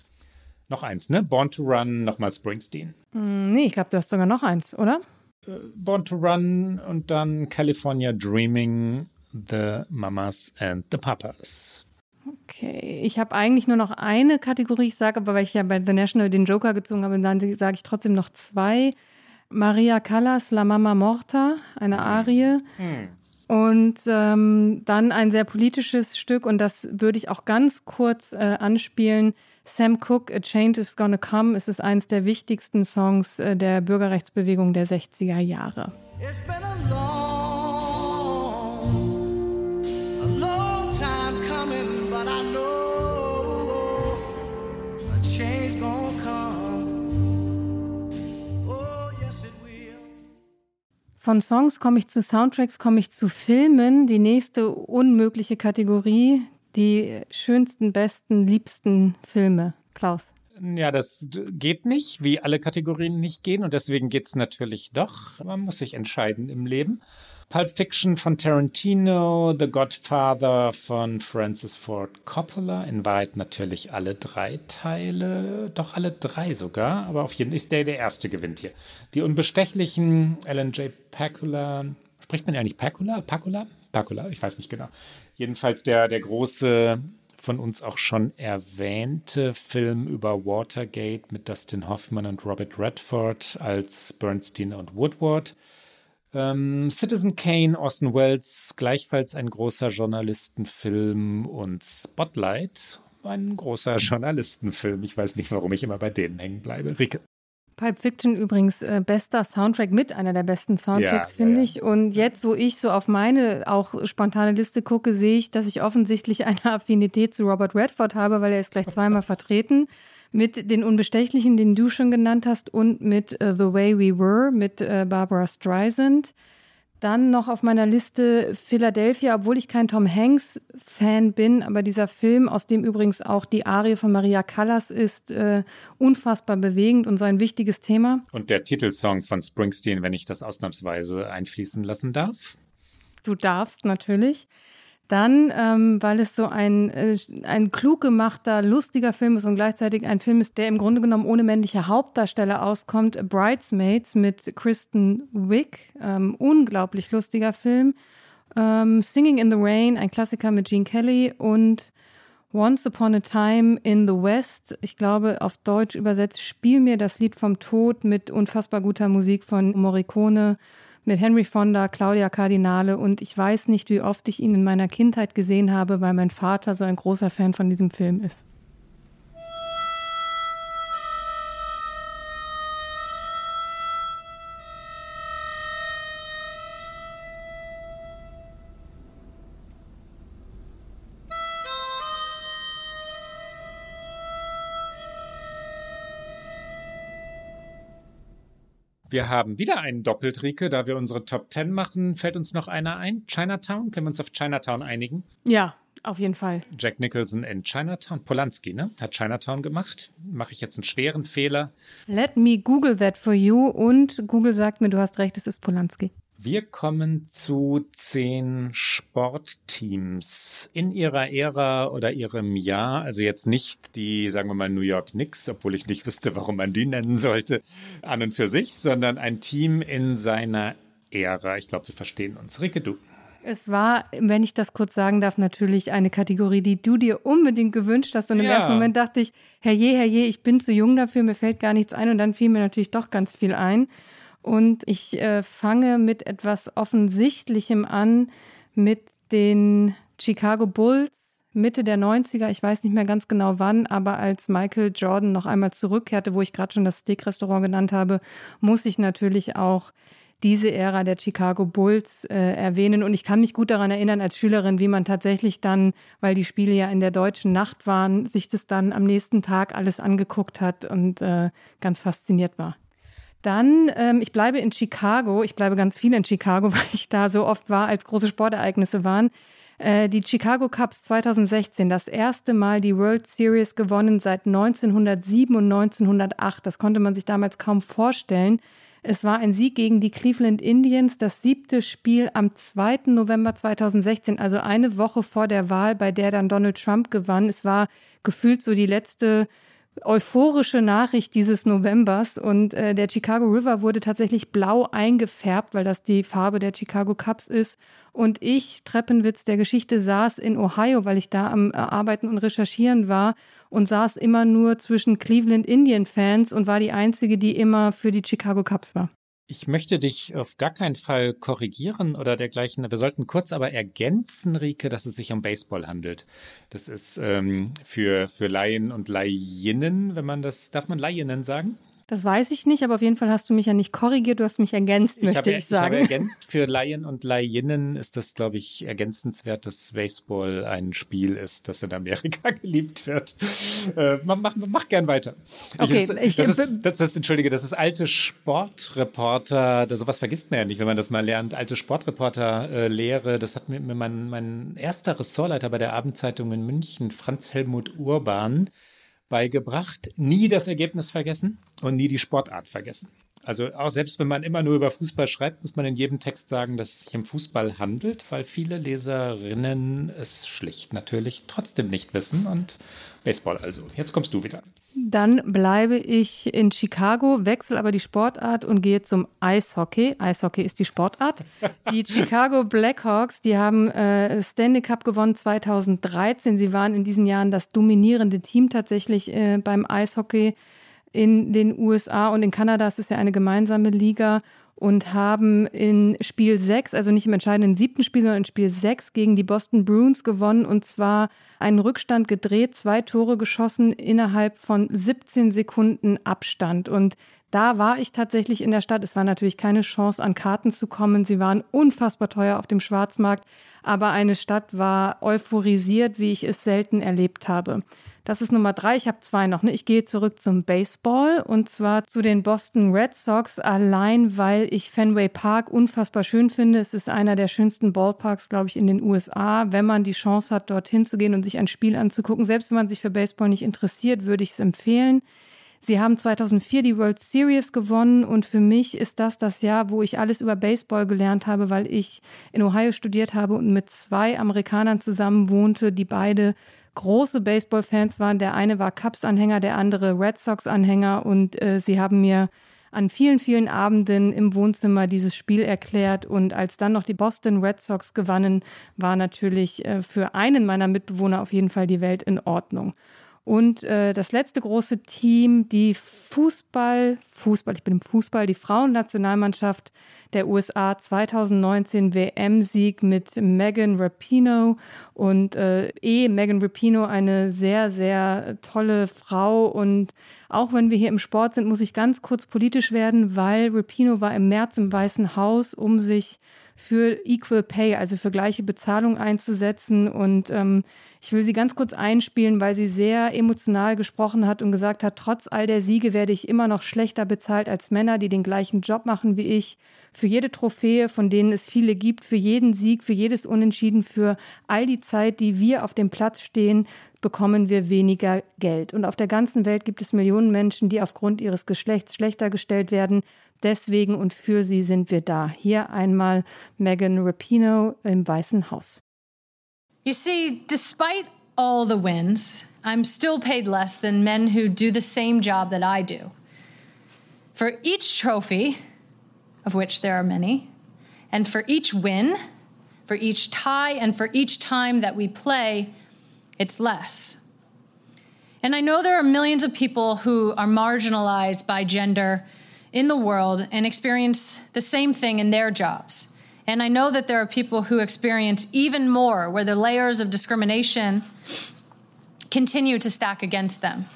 S1: Noch eins, ne? Born to Run, nochmal Springsteen.
S2: Mm, nee, ich glaube, du hast sogar noch eins, oder?
S1: Äh, Born to Run und dann California Dreaming, The Mamas and the Papas.
S2: Okay, ich habe eigentlich nur noch eine Kategorie, ich sage aber, weil ich ja bei The National den Joker gezogen habe, dann sage ich trotzdem noch zwei. Maria Callas, La Mama Morta, eine hm. Arie. Hm. Und ähm, dann ein sehr politisches Stück, und das würde ich auch ganz kurz äh, anspielen. Sam Cooke, A Change is Gonna Come, es ist eines der wichtigsten Songs äh, der Bürgerrechtsbewegung der 60er Jahre. It's been a long Von Songs komme ich zu Soundtracks, komme ich zu Filmen. Die nächste unmögliche Kategorie, die schönsten, besten, liebsten Filme. Klaus.
S1: Ja, das geht nicht, wie alle Kategorien nicht gehen. Und deswegen geht es natürlich doch. Man muss sich entscheiden im Leben. Pulp Fiction von Tarantino, The Godfather von Francis Ford Coppola, in Wahrheit natürlich alle drei Teile, doch alle drei sogar, aber auf jeden Fall der, der erste gewinnt hier. Die unbestechlichen Alan J. Pakula, spricht man ja nicht Pakula? Pakula? Pakula, ich weiß nicht genau. Jedenfalls der, der große, von uns auch schon erwähnte Film über Watergate mit Dustin Hoffman und Robert Redford als Bernstein und Woodward. Ähm, Citizen Kane, Orson Welles, gleichfalls ein großer Journalistenfilm und Spotlight, ein großer Journalistenfilm. Ich weiß nicht, warum ich immer bei denen hängen bleibe. Rike.
S2: Pulp Fiction übrigens äh, bester Soundtrack mit einer der besten Soundtracks, ja, finde ja, ich. Und jetzt, wo ich so auf meine auch spontane Liste gucke, sehe ich, dass ich offensichtlich eine Affinität zu Robert Redford habe, weil er ist gleich zweimal vertreten mit den Unbestechlichen, den du schon genannt hast, und mit uh, The Way We Were mit uh, Barbara Streisand. Dann noch auf meiner Liste Philadelphia, obwohl ich kein Tom Hanks-Fan bin, aber dieser Film, aus dem übrigens auch die Arie von Maria Callas ist, äh, unfassbar bewegend und so ein wichtiges Thema.
S1: Und der Titelsong von Springsteen, wenn ich das ausnahmsweise einfließen lassen darf?
S2: Du darfst natürlich. Dann, ähm, weil es so ein, äh, ein klug gemachter, lustiger Film ist und gleichzeitig ein Film ist, der im Grunde genommen ohne männliche Hauptdarsteller auskommt, Bridesmaids mit Kristen Wick, ähm, unglaublich lustiger Film. Ähm, Singing in the Rain, ein Klassiker mit Gene Kelly und Once Upon a Time in the West, ich glaube auf Deutsch übersetzt, Spiel mir das Lied vom Tod mit unfassbar guter Musik von Morricone mit Henry Fonda, Claudia Cardinale und ich weiß nicht, wie oft ich ihn in meiner Kindheit gesehen habe, weil mein Vater so ein großer Fan von diesem Film ist.
S1: Wir haben wieder einen Doppeltrike, da wir unsere Top Ten machen. Fällt uns noch einer ein? Chinatown? Können wir uns auf Chinatown einigen?
S2: Ja, auf jeden Fall.
S1: Jack Nicholson in Chinatown. Polanski, ne? Hat Chinatown gemacht. Mache ich jetzt einen schweren Fehler?
S2: Let me Google that for you. Und Google sagt mir, du hast recht, es ist Polanski.
S1: Wir kommen zu zehn Sportteams in ihrer Ära oder ihrem Jahr. Also jetzt nicht die, sagen wir mal, New York Knicks, obwohl ich nicht wüsste, warum man die nennen sollte, an und für sich, sondern ein Team in seiner Ära. Ich glaube, wir verstehen uns. Ricke, du.
S2: Es war, wenn ich das kurz sagen darf, natürlich eine Kategorie, die du dir unbedingt gewünscht hast. Und im ja. ersten Moment dachte ich, herrje, herrje, ich bin zu jung dafür, mir fällt gar nichts ein. Und dann fiel mir natürlich doch ganz viel ein. Und ich äh, fange mit etwas Offensichtlichem an, mit den Chicago Bulls Mitte der 90er, ich weiß nicht mehr ganz genau wann, aber als Michael Jordan noch einmal zurückkehrte, wo ich gerade schon das Steak-Restaurant genannt habe, muss ich natürlich auch diese Ära der Chicago Bulls äh, erwähnen. Und ich kann mich gut daran erinnern als Schülerin, wie man tatsächlich dann, weil die Spiele ja in der deutschen Nacht waren, sich das dann am nächsten Tag alles angeguckt hat und äh, ganz fasziniert war. Dann, ähm, ich bleibe in Chicago. Ich bleibe ganz viel in Chicago, weil ich da so oft war, als große Sportereignisse waren. Äh, die Chicago Cubs 2016, das erste Mal die World Series gewonnen seit 1907 und 1908. Das konnte man sich damals kaum vorstellen. Es war ein Sieg gegen die Cleveland Indians, das siebte Spiel am 2. November 2016, also eine Woche vor der Wahl, bei der dann Donald Trump gewann. Es war gefühlt so die letzte euphorische Nachricht dieses Novembers und äh, der Chicago River wurde tatsächlich blau eingefärbt, weil das die Farbe der Chicago Cubs ist. Und ich, Treppenwitz der Geschichte, saß in Ohio, weil ich da am äh, Arbeiten und Recherchieren war und saß immer nur zwischen Cleveland Indian Fans und war die einzige, die immer für die Chicago Cubs war.
S1: Ich möchte dich auf gar keinen Fall korrigieren oder dergleichen. Wir sollten kurz aber ergänzen, Rike, dass es sich um Baseball handelt. Das ist ähm, für, für Laien und Laieninnen, wenn man das, darf man Laieninnen sagen?
S2: Das weiß ich nicht, aber auf jeden Fall hast du mich ja nicht korrigiert, du hast mich ergänzt, ich möchte
S1: habe,
S2: ich sagen.
S1: Ich habe ergänzt, für Laien und Laieninnen ist das, glaube ich, ergänzenswert, dass Baseball ein Spiel ist, das in Amerika geliebt wird. Äh, mach, mach gern weiter.
S2: Okay,
S1: ich, das, ist, das ist, Entschuldige, das ist alte Sportreporter, das, sowas vergisst man ja nicht, wenn man das mal lernt, alte Sportreporter-Lehre, äh, das hat mir mein, mein erster Ressortleiter bei der Abendzeitung in München, Franz Helmut Urban, beigebracht, nie das Ergebnis vergessen und nie die Sportart vergessen. Also auch selbst wenn man immer nur über Fußball schreibt, muss man in jedem Text sagen, dass es sich um Fußball handelt, weil viele Leserinnen es schlicht natürlich trotzdem nicht wissen und Baseball also. Jetzt kommst du wieder.
S2: Dann bleibe ich in Chicago, wechsle aber die Sportart und gehe zum Eishockey. Eishockey ist die Sportart. Die Chicago Blackhawks, die haben äh, Stanley Cup gewonnen 2013. Sie waren in diesen Jahren das dominierende Team tatsächlich äh, beim Eishockey in den USA und in Kanada. Es ist ja eine gemeinsame Liga und haben in Spiel 6, also nicht im entscheidenden siebten Spiel, sondern in Spiel 6 gegen die Boston Bruins gewonnen und zwar einen Rückstand gedreht, zwei Tore geschossen innerhalb von 17 Sekunden Abstand. Und da war ich tatsächlich in der Stadt. Es war natürlich keine Chance, an Karten zu kommen. Sie waren unfassbar teuer auf dem Schwarzmarkt. Aber eine Stadt war euphorisiert, wie ich es selten erlebt habe. Das ist Nummer drei. Ich habe zwei noch. Ne? Ich gehe zurück zum Baseball und zwar zu den Boston Red Sox, allein weil ich Fenway Park unfassbar schön finde. Es ist einer der schönsten Ballparks, glaube ich, in den USA. Wenn man die Chance hat, dorthin zu gehen und sich ein Spiel anzugucken, selbst wenn man sich für Baseball nicht interessiert, würde ich es empfehlen. Sie haben 2004 die World Series gewonnen und für mich ist das das Jahr, wo ich alles über Baseball gelernt habe, weil ich in Ohio studiert habe und mit zwei Amerikanern zusammen wohnte, die beide große Baseball-Fans waren. Der eine war Cubs-Anhänger, der andere Red Sox-Anhänger und äh, sie haben mir an vielen, vielen Abenden im Wohnzimmer dieses Spiel erklärt. Und als dann noch die Boston Red Sox gewannen, war natürlich äh, für einen meiner Mitbewohner auf jeden Fall die Welt in Ordnung. Und äh, das letzte große Team, die Fußball, Fußball, ich bin im Fußball, die Frauennationalmannschaft der USA 2019 WM-Sieg mit Megan Rapino und äh, eh Megan Rapino eine sehr, sehr tolle Frau. Und auch wenn wir hier im Sport sind, muss ich ganz kurz politisch werden, weil Rapino war im März im Weißen Haus, um sich für Equal Pay, also für gleiche Bezahlung einzusetzen. Und ähm, ich will sie ganz kurz einspielen, weil sie sehr emotional gesprochen hat und gesagt hat, trotz all der Siege werde ich immer noch schlechter bezahlt als Männer, die den gleichen Job machen wie ich. Für jede Trophäe, von denen es viele gibt, für jeden Sieg, für jedes Unentschieden, für all die Zeit, die wir auf dem Platz stehen, bekommen wir weniger Geld. Und auf der ganzen Welt gibt es Millionen Menschen, die aufgrund ihres Geschlechts schlechter gestellt werden. Deswegen und für sie sind wir da. Hier einmal Megan Rapinoe im Weißen Haus.
S3: You see, despite all the wins, I'm still paid less than men who do the same job that I do. For each trophy, of which there are many, and for each win, for each tie, and for each time that we play, it's less. And I know there are millions of people who are marginalized by gender in the world and experience the same thing in their jobs. And I know that there are people who experience even more, where the layers of discrimination continue to stack against them.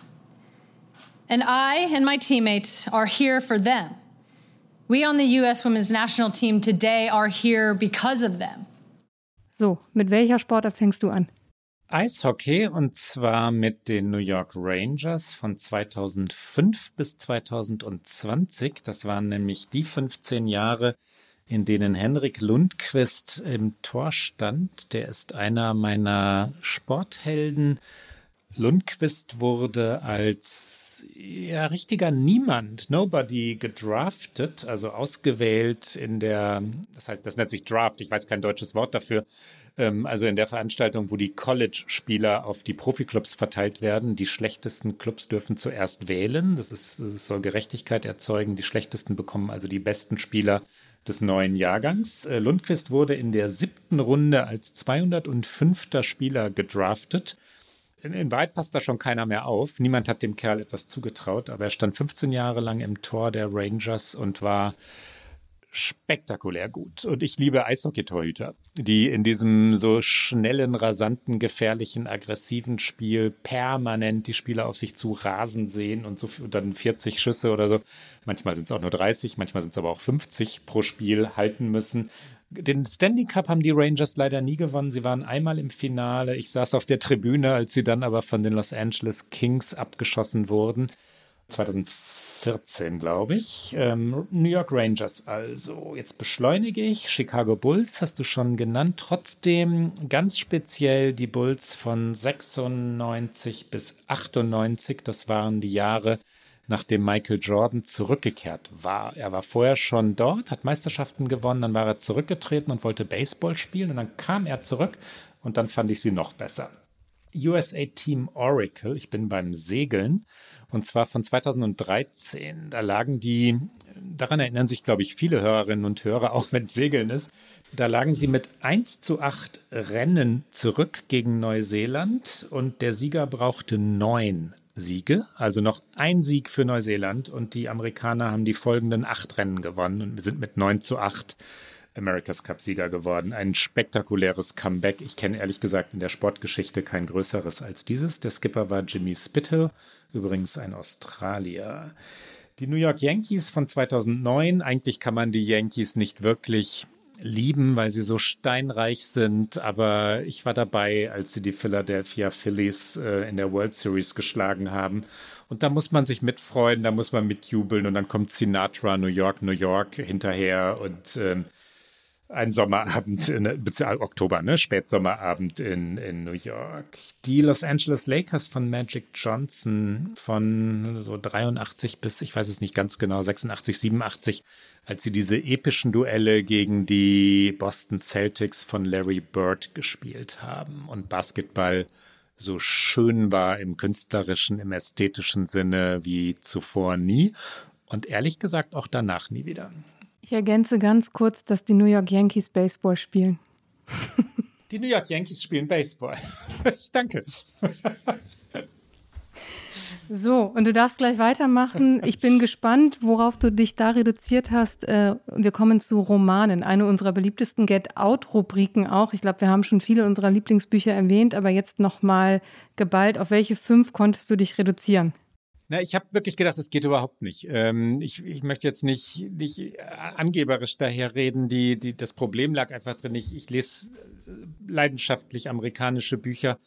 S3: And I and my teammates are here for them. We on the U.S. women's national team today are here because of them.
S2: So, mit welcher Sportart fängst du an?
S1: Eishockey und zwar mit den New York Rangers von 2005 bis 2020. Das waren nämlich die 15 Jahre, in denen Henrik Lundqvist im Tor stand. Der ist einer meiner Sporthelden. Lundqvist wurde als ja, richtiger Niemand, Nobody gedraftet, also ausgewählt in der, das heißt, das nennt sich Draft, ich weiß kein deutsches Wort dafür, ähm, also in der Veranstaltung, wo die College-Spieler auf die Profiklubs verteilt werden. Die schlechtesten Clubs dürfen zuerst wählen, das, ist, das soll Gerechtigkeit erzeugen, die schlechtesten bekommen also die besten Spieler des neuen Jahrgangs. Äh, Lundqvist wurde in der siebten Runde als 205. Spieler gedraftet. In, in Wahrheit passt da schon keiner mehr auf. Niemand hat dem Kerl etwas zugetraut, aber er stand 15 Jahre lang im Tor der Rangers und war spektakulär gut. Und ich liebe Eishockey-Torhüter, die in diesem so schnellen, rasanten, gefährlichen, aggressiven Spiel permanent die Spieler auf sich zu rasen sehen und so und dann 40 Schüsse oder so. Manchmal sind es auch nur 30, manchmal sind es aber auch 50 pro Spiel halten müssen. Den Standing Cup haben die Rangers leider nie gewonnen. Sie waren einmal im Finale. Ich saß auf der Tribüne, als sie dann aber von den Los Angeles Kings abgeschossen wurden. 2004 14, glaube ich. Ähm, New York Rangers also. Jetzt beschleunige ich. Chicago Bulls hast du schon genannt. Trotzdem ganz speziell die Bulls von 96 bis 98. Das waren die Jahre, nachdem Michael Jordan zurückgekehrt war. Er war vorher schon dort, hat Meisterschaften gewonnen, dann war er zurückgetreten und wollte Baseball spielen und dann kam er zurück und dann fand ich sie noch besser. USA Team Oracle, ich bin beim Segeln. Und zwar von 2013. Da lagen die, daran erinnern sich, glaube ich, viele Hörerinnen und Hörer, auch wenn es Segeln ist. Da lagen sie mit 1 zu 8 Rennen zurück gegen Neuseeland. Und der Sieger brauchte neun Siege, also noch ein Sieg für Neuseeland. Und die Amerikaner haben die folgenden acht Rennen gewonnen. Und sind mit 9 zu 8 America's Cup-Sieger geworden. Ein spektakuläres Comeback. Ich kenne ehrlich gesagt in der Sportgeschichte kein größeres als dieses. Der Skipper war Jimmy Spithill, übrigens ein Australier. Die New York Yankees von 2009. Eigentlich kann man die Yankees nicht wirklich lieben, weil sie so steinreich sind. Aber ich war dabei, als sie die Philadelphia Phillies äh, in der World Series geschlagen haben. Und da muss man sich mitfreuen, da muss man mitjubeln und dann kommt Sinatra, New York, New York hinterher und ähm, ein Sommerabend, in, Oktober, ne? Spätsommerabend in, in New York. Die Los Angeles Lakers von Magic Johnson von so 83 bis, ich weiß es nicht ganz genau, 86, 87, als sie diese epischen Duelle gegen die Boston Celtics von Larry Bird gespielt haben und Basketball so schön war im künstlerischen, im ästhetischen Sinne wie zuvor nie. Und ehrlich gesagt auch danach nie wieder.
S2: Ich ergänze ganz kurz, dass die New York Yankees Baseball spielen.
S1: Die New York Yankees spielen Baseball. Ich danke.
S2: So, und du darfst gleich weitermachen. Ich bin gespannt, worauf du dich da reduziert hast. Äh, wir kommen zu Romanen, eine unserer beliebtesten Get-Out-Rubriken auch. Ich glaube, wir haben schon viele unserer Lieblingsbücher erwähnt, aber jetzt nochmal geballt. Auf welche fünf konntest du dich reduzieren?
S1: Na, ich habe wirklich gedacht, es geht überhaupt nicht. Ähm, ich, ich möchte jetzt nicht, nicht angeberisch daher reden. Die, die, das Problem lag einfach drin. Ich, ich lese äh, leidenschaftlich amerikanische Bücher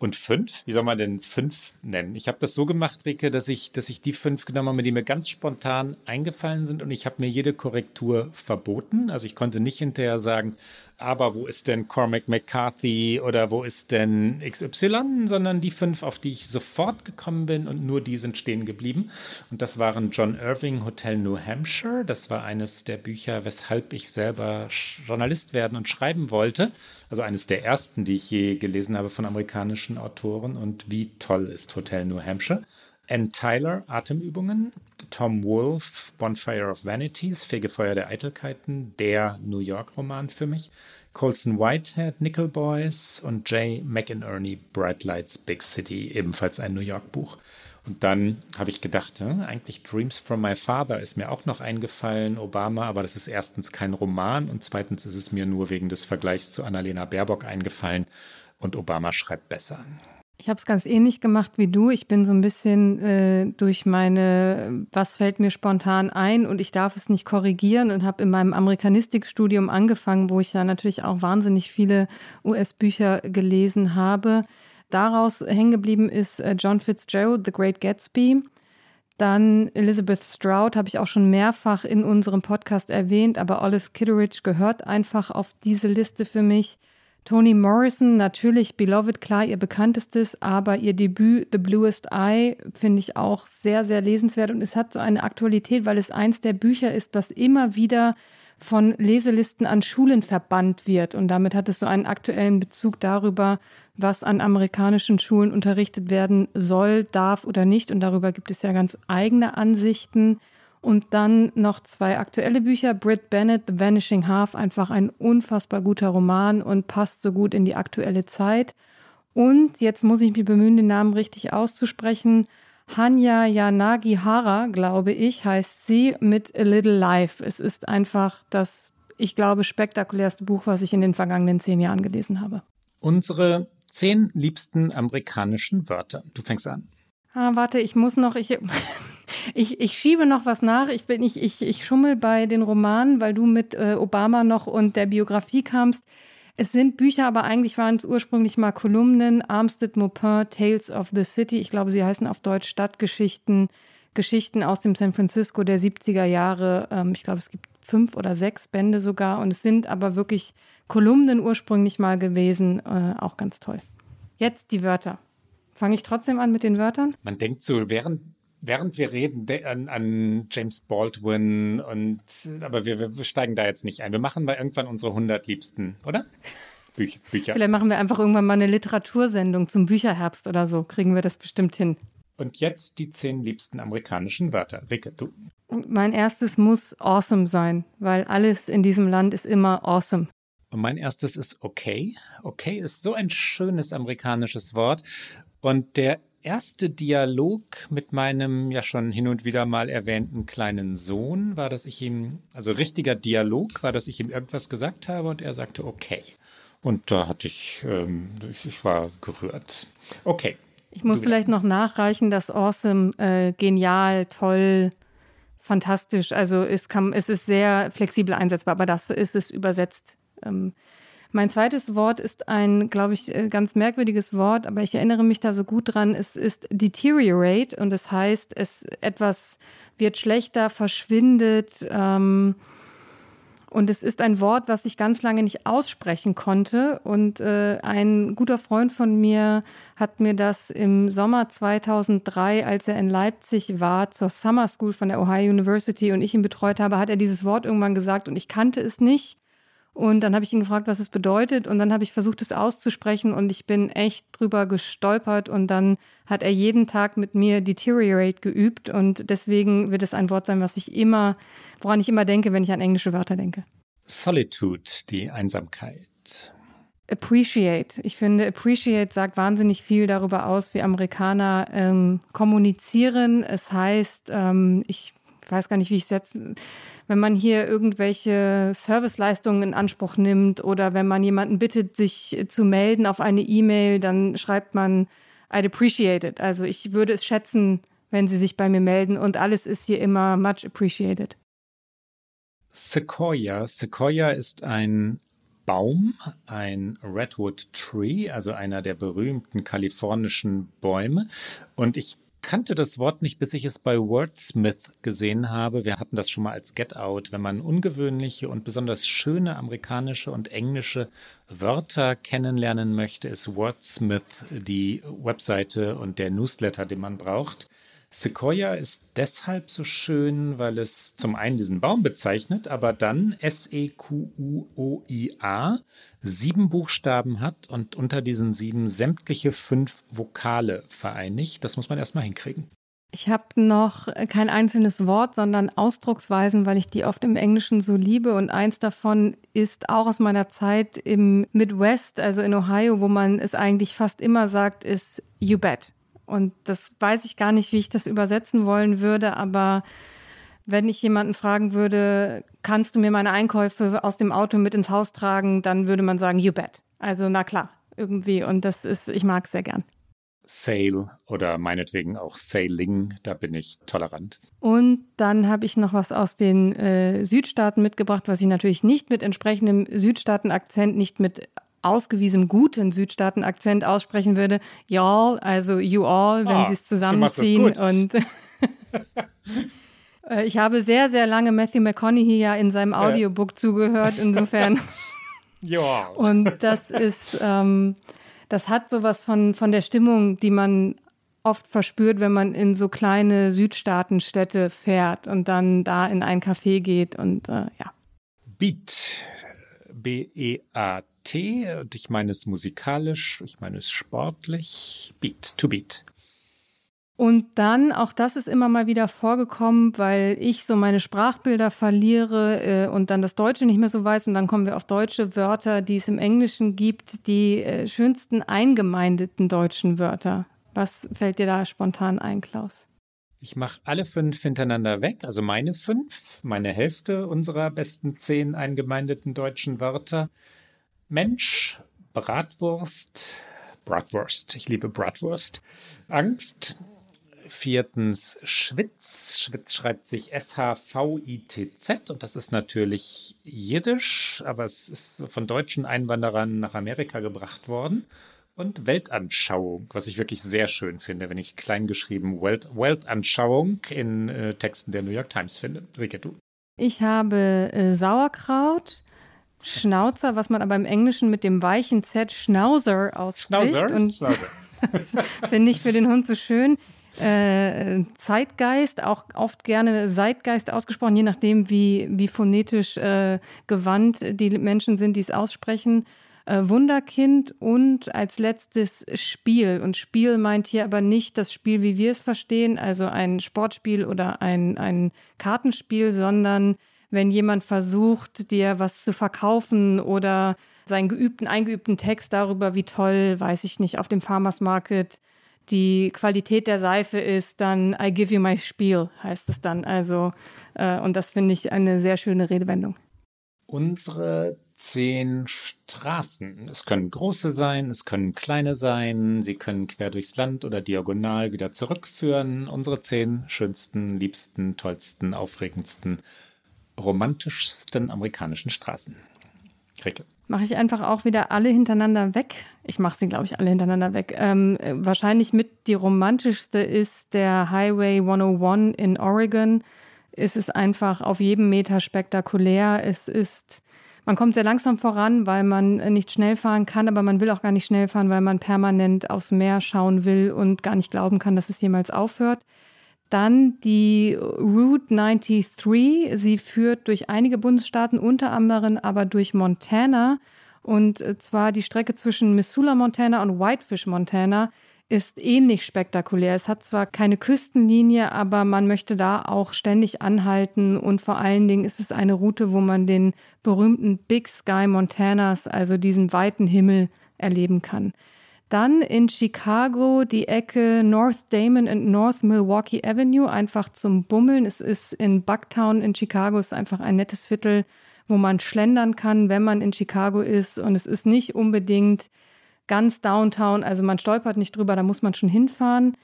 S1: und fünf? Wie soll man denn fünf nennen? Ich habe das so gemacht, Rike, dass ich, dass ich die fünf genommen habe, die mir ganz spontan eingefallen sind und ich habe mir jede Korrektur verboten. Also ich konnte nicht hinterher sagen, aber wo ist denn Cormac McCarthy oder wo ist denn XY, sondern die fünf, auf die ich sofort gekommen bin und nur die sind stehen geblieben. Und das waren John Irving Hotel New Hampshire. Das war eines der Bücher, weshalb ich selber Journalist werden und schreiben wollte. Also eines der ersten, die ich je gelesen habe von amerikanischen Autoren. Und wie toll ist Hotel New Hampshire. Ann Tyler, Atemübungen. Tom Wolfe, Bonfire of Vanities, Fegefeuer der Eitelkeiten, der New York-Roman für mich. Colson Whitehead, Nickel Boys und Jay McInerney, Bright Lights, Big City, ebenfalls ein New York-Buch. Und dann habe ich gedacht, hm, eigentlich Dreams from My Father ist mir auch noch eingefallen, Obama, aber das ist erstens kein Roman und zweitens ist es mir nur wegen des Vergleichs zu Annalena Baerbock eingefallen und Obama schreibt besser.
S2: Ich habe es ganz ähnlich gemacht wie du. Ich bin so ein bisschen äh, durch meine, was fällt mir spontan ein und ich darf es nicht korrigieren und habe in meinem Amerikanistikstudium angefangen, wo ich ja natürlich auch wahnsinnig viele US-Bücher gelesen habe. Daraus hängen geblieben ist äh, John Fitzgerald, The Great Gatsby. Dann Elizabeth Stroud habe ich auch schon mehrfach in unserem Podcast erwähnt, aber Olive Kitteridge gehört einfach auf diese Liste für mich. Toni Morrison, natürlich Beloved, klar, ihr bekanntestes, aber ihr Debüt The Bluest Eye finde ich auch sehr, sehr lesenswert und es hat so eine Aktualität, weil es eins der Bücher ist, das immer wieder von Leselisten an Schulen verbannt wird. Und damit hat es so einen aktuellen Bezug darüber, was an amerikanischen Schulen unterrichtet werden soll, darf oder nicht. Und darüber gibt es ja ganz eigene Ansichten. Und dann noch zwei aktuelle Bücher. Britt Bennett, The Vanishing Half, einfach ein unfassbar guter Roman und passt so gut in die aktuelle Zeit. Und jetzt muss ich mich bemühen, den Namen richtig auszusprechen. Hanya Yanagihara, glaube ich, heißt sie mit A Little Life. Es ist einfach das, ich glaube, spektakulärste Buch, was ich in den vergangenen zehn Jahren gelesen habe.
S1: Unsere zehn liebsten amerikanischen Wörter. Du fängst an.
S2: Ah, warte, ich muss noch, ich, ich, ich schiebe noch was nach. Ich bin, ich, ich, ich schummel bei den Romanen, weil du mit äh, Obama noch und der Biografie kamst. Es sind Bücher, aber eigentlich waren es ursprünglich mal Kolumnen. Armstead Maupin, Tales of the City. Ich glaube, sie heißen auf Deutsch Stadtgeschichten. Geschichten aus dem San Francisco der 70er Jahre. Ähm, ich glaube, es gibt fünf oder sechs Bände sogar. Und es sind aber wirklich Kolumnen ursprünglich mal gewesen. Äh, auch ganz toll. Jetzt die Wörter. Fange ich trotzdem an mit den Wörtern?
S1: Man denkt so, während, während wir reden an, an James Baldwin und aber wir, wir, steigen da jetzt nicht ein. Wir machen mal irgendwann unsere 100 liebsten, oder?
S2: Büch, Bücher. Vielleicht machen wir einfach irgendwann mal eine Literatursendung zum Bücherherbst oder so. Kriegen wir das bestimmt hin.
S1: Und jetzt die zehn liebsten amerikanischen Wörter. Ricke, du.
S2: Mein erstes muss awesome sein, weil alles in diesem Land ist immer awesome.
S1: Und mein erstes ist okay. Okay ist so ein schönes amerikanisches Wort. Und der erste Dialog mit meinem ja schon hin und wieder mal erwähnten kleinen Sohn war, dass ich ihm, also richtiger Dialog war, dass ich ihm irgendwas gesagt habe und er sagte okay. Und da hatte ich, ähm, ich war gerührt. Okay.
S2: Ich muss vielleicht noch nachreichen, dass awesome, äh, genial, toll, fantastisch, also es, kann, es ist sehr flexibel einsetzbar, aber das ist es übersetzt. Ähm, mein zweites Wort ist ein, glaube ich, äh, ganz merkwürdiges Wort, aber ich erinnere mich da so gut dran. Es ist deteriorate und es das heißt, es etwas wird schlechter, verschwindet. Ähm, und es ist ein Wort, was ich ganz lange nicht aussprechen konnte. Und äh, ein guter Freund von mir hat mir das im Sommer 2003, als er in Leipzig war, zur Summer School von der Ohio University und ich ihn betreut habe, hat er dieses Wort irgendwann gesagt und ich kannte es nicht. Und dann habe ich ihn gefragt, was es bedeutet. Und dann habe ich versucht, es auszusprechen. Und ich bin echt drüber gestolpert. Und dann hat er jeden Tag mit mir Deteriorate geübt. Und deswegen wird es ein Wort sein, was ich immer, woran ich immer denke, wenn ich an englische Wörter denke.
S1: Solitude, die Einsamkeit.
S2: Appreciate. Ich finde, Appreciate sagt wahnsinnig viel darüber aus, wie Amerikaner ähm, kommunizieren. Es heißt, ähm, ich weiß gar nicht, wie ich es setze wenn man hier irgendwelche Serviceleistungen in Anspruch nimmt oder wenn man jemanden bittet, sich zu melden auf eine E-Mail, dann schreibt man I'd appreciate it. Also ich würde es schätzen, wenn Sie sich bei mir melden und alles ist hier immer much appreciated.
S1: Sequoia. Sequoia ist ein Baum, ein Redwood Tree, also einer der berühmten kalifornischen Bäume. Und ich kannte das Wort nicht, bis ich es bei Wordsmith gesehen habe. Wir hatten das schon mal als Get Out. Wenn man ungewöhnliche und besonders schöne amerikanische und englische Wörter kennenlernen möchte, ist Wordsmith die Webseite und der Newsletter, den man braucht. Sequoia ist deshalb so schön, weil es zum einen diesen Baum bezeichnet, aber dann S-E-Q-U-O-I-A sieben Buchstaben hat und unter diesen sieben sämtliche fünf Vokale vereinigt. Das muss man erstmal hinkriegen.
S2: Ich habe noch kein einzelnes Wort, sondern Ausdrucksweisen, weil ich die oft im Englischen so liebe. Und eins davon ist auch aus meiner Zeit im Midwest, also in Ohio, wo man es eigentlich fast immer sagt, ist you bet. Und das weiß ich gar nicht, wie ich das übersetzen wollen würde, aber wenn ich jemanden fragen würde, kannst du mir meine Einkäufe aus dem Auto mit ins Haus tragen, dann würde man sagen, you bet. Also na klar, irgendwie. Und das ist, ich mag es sehr gern.
S1: Sail oder meinetwegen auch Sailing, da bin ich tolerant.
S2: Und dann habe ich noch was aus den äh, Südstaaten mitgebracht, was ich natürlich nicht mit entsprechendem Südstaaten-Akzent, nicht mit ausgewiesen guten Südstaaten-Akzent aussprechen würde. Y'all, also you all, wenn ah, sie es zusammenziehen. Und äh, ich habe sehr, sehr lange Matthew McConaughey ja in seinem Audiobook äh. zugehört, insofern.
S1: ja.
S2: Und das ist, ähm, das hat sowas von, von der Stimmung, die man oft verspürt, wenn man in so kleine Südstaatenstädte fährt und dann da in ein Café geht und äh, ja.
S1: Beat. B-E-A-T. T und ich meine es musikalisch, ich meine es sportlich, Beat to Beat.
S2: Und dann, auch das ist immer mal wieder vorgekommen, weil ich so meine Sprachbilder verliere äh, und dann das Deutsche nicht mehr so weiß. Und dann kommen wir auf deutsche Wörter, die es im Englischen gibt, die äh, schönsten eingemeindeten deutschen Wörter. Was fällt dir da spontan ein, Klaus?
S1: Ich mache alle fünf hintereinander weg, also meine fünf, meine Hälfte unserer besten zehn eingemeindeten deutschen Wörter. Mensch, Bratwurst, Bratwurst, ich liebe Bratwurst, Angst, viertens Schwitz, Schwitz schreibt sich S-H-V-I-T-Z und das ist natürlich Jiddisch, aber es ist von deutschen Einwanderern nach Amerika gebracht worden. Und Weltanschauung, was ich wirklich sehr schön finde, wenn ich kleingeschrieben Welt, Weltanschauung in äh, Texten der New York Times finde. Rike, du?
S2: Ich habe äh, Sauerkraut, Schnauzer, was man aber im Englischen mit dem weichen Z Schnauzer ausspricht.
S1: Schnauzer?
S2: Und Schnauzer. finde ich für den Hund so schön. Äh, Zeitgeist, auch oft gerne Zeitgeist ausgesprochen, je nachdem, wie, wie phonetisch äh, gewandt die Menschen sind, die es aussprechen. Äh, Wunderkind und als letztes Spiel. Und Spiel meint hier aber nicht das Spiel, wie wir es verstehen, also ein Sportspiel oder ein, ein Kartenspiel, sondern wenn jemand versucht, dir was zu verkaufen oder seinen geübten, eingeübten Text darüber, wie toll, weiß ich nicht, auf dem Farmers Market die Qualität der Seife ist, dann I give you my Spiel, heißt es dann. Also, äh, und das finde ich eine sehr schöne Redewendung.
S1: Unsere zehn Straßen. Es können große sein, es können kleine sein, sie können quer durchs Land oder diagonal wieder zurückführen. Unsere zehn schönsten, liebsten, tollsten, aufregendsten romantischsten amerikanischen Straßen. Kricke.
S2: Mache ich einfach auch wieder alle hintereinander weg. Ich mache sie, glaube ich, alle hintereinander weg. Ähm, wahrscheinlich mit die romantischste ist der Highway 101 in Oregon. Es ist einfach auf jedem Meter spektakulär. Es ist, man kommt sehr langsam voran, weil man nicht schnell fahren kann, aber man will auch gar nicht schnell fahren, weil man permanent aufs Meer schauen will und gar nicht glauben kann, dass es jemals aufhört. Dann die Route 93. Sie führt durch einige Bundesstaaten, unter anderem aber durch Montana. Und äh, zwar die Strecke zwischen Missoula, Montana und Whitefish, Montana ist ähnlich spektakulär. Es hat zwar keine Küstenlinie, aber man möchte da auch ständig anhalten und vor allen Dingen ist es eine Route, wo man den berühmten Big Sky Montanas, also diesen weiten Himmel, erleben kann. Dann in Chicago die Ecke North Damon und North Milwaukee Avenue, einfach zum Bummeln. Es ist in Bucktown in Chicago, ist einfach ein nettes Viertel, wo man schlendern kann, wenn man in Chicago ist. Und es ist nicht unbedingt ganz downtown, also man stolpert nicht drüber, da muss man schon hinfahren.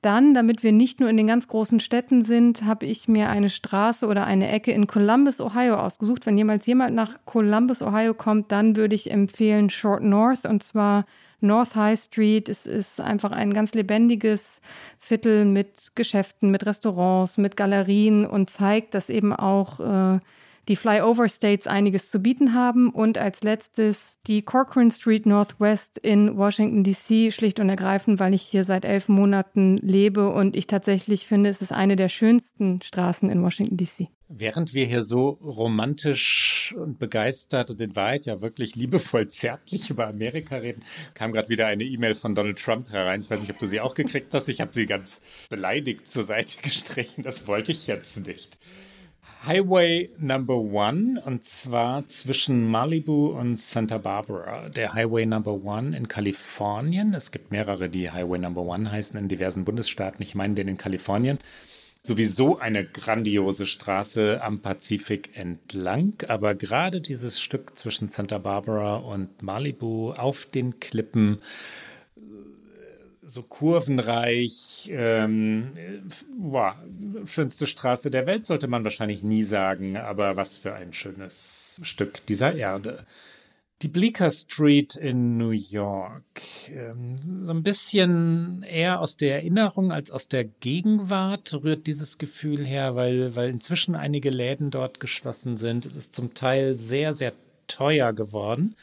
S2: Dann, damit wir nicht nur in den ganz großen Städten sind, habe ich mir eine Straße oder eine Ecke in Columbus, Ohio ausgesucht. Wenn jemals jemand nach Columbus, Ohio kommt, dann würde ich empfehlen Short North und zwar North High Street. Es ist einfach ein ganz lebendiges Viertel mit Geschäften, mit Restaurants, mit Galerien und zeigt, dass eben auch äh, die Flyover States einiges zu bieten haben. Und als letztes die Corcoran Street Northwest in Washington, DC, schlicht und ergreifend, weil ich hier seit elf Monaten lebe und ich tatsächlich finde, es ist eine der schönsten Straßen in Washington, DC.
S1: Während wir hier so romantisch und begeistert und in Wahrheit ja wirklich liebevoll zärtlich über Amerika reden, kam gerade wieder eine E-Mail von Donald Trump herein. Ich weiß nicht, ob du sie auch gekriegt hast. Ich habe sie ganz beleidigt zur Seite gestrichen. Das wollte ich jetzt nicht. Highway Number One und zwar zwischen Malibu und Santa Barbara. Der Highway Number One in Kalifornien. Es gibt mehrere, die Highway Number One heißen in diversen Bundesstaaten. Ich meine den in Kalifornien. Sowieso eine grandiose Straße am Pazifik entlang, aber gerade dieses Stück zwischen Santa Barbara und Malibu auf den Klippen so kurvenreich. Ähm, boah, schönste Straße der Welt sollte man wahrscheinlich nie sagen, aber was für ein schönes Stück dieser Erde. Die Bleecker Street in New York. Ähm, so ein bisschen eher aus der Erinnerung als aus der Gegenwart rührt dieses Gefühl her, weil, weil inzwischen einige Läden dort geschlossen sind. Es ist zum Teil sehr, sehr teuer geworden.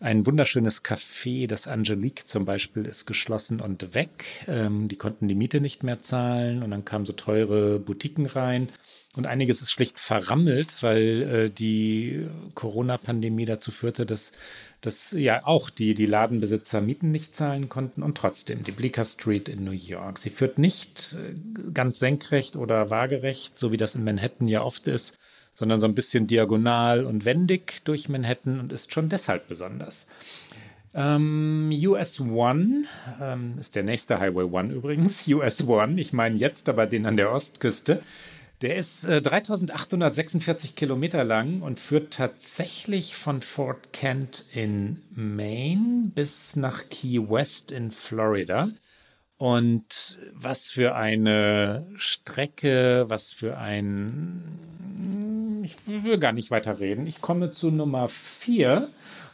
S1: Ein wunderschönes Café, das Angelique zum Beispiel, ist geschlossen und weg. Ähm, die konnten die Miete nicht mehr zahlen und dann kamen so teure Boutiquen rein. Und einiges ist schlicht verrammelt, weil äh, die Corona-Pandemie dazu führte, dass, dass ja auch die, die Ladenbesitzer Mieten nicht zahlen konnten und trotzdem die Bleecker Street in New York. Sie führt nicht äh, ganz senkrecht oder waagerecht, so wie das in Manhattan ja oft ist, sondern so ein bisschen diagonal und wendig durch Manhattan und ist schon deshalb besonders. Ähm, US One ähm, ist der nächste Highway One übrigens. US One, ich meine jetzt aber den an der Ostküste. Der ist äh, 3846 Kilometer lang und führt tatsächlich von Fort Kent in Maine bis nach Key West in Florida. Und was für eine Strecke, was für ein ich will gar nicht weiter reden. Ich komme zu Nummer vier.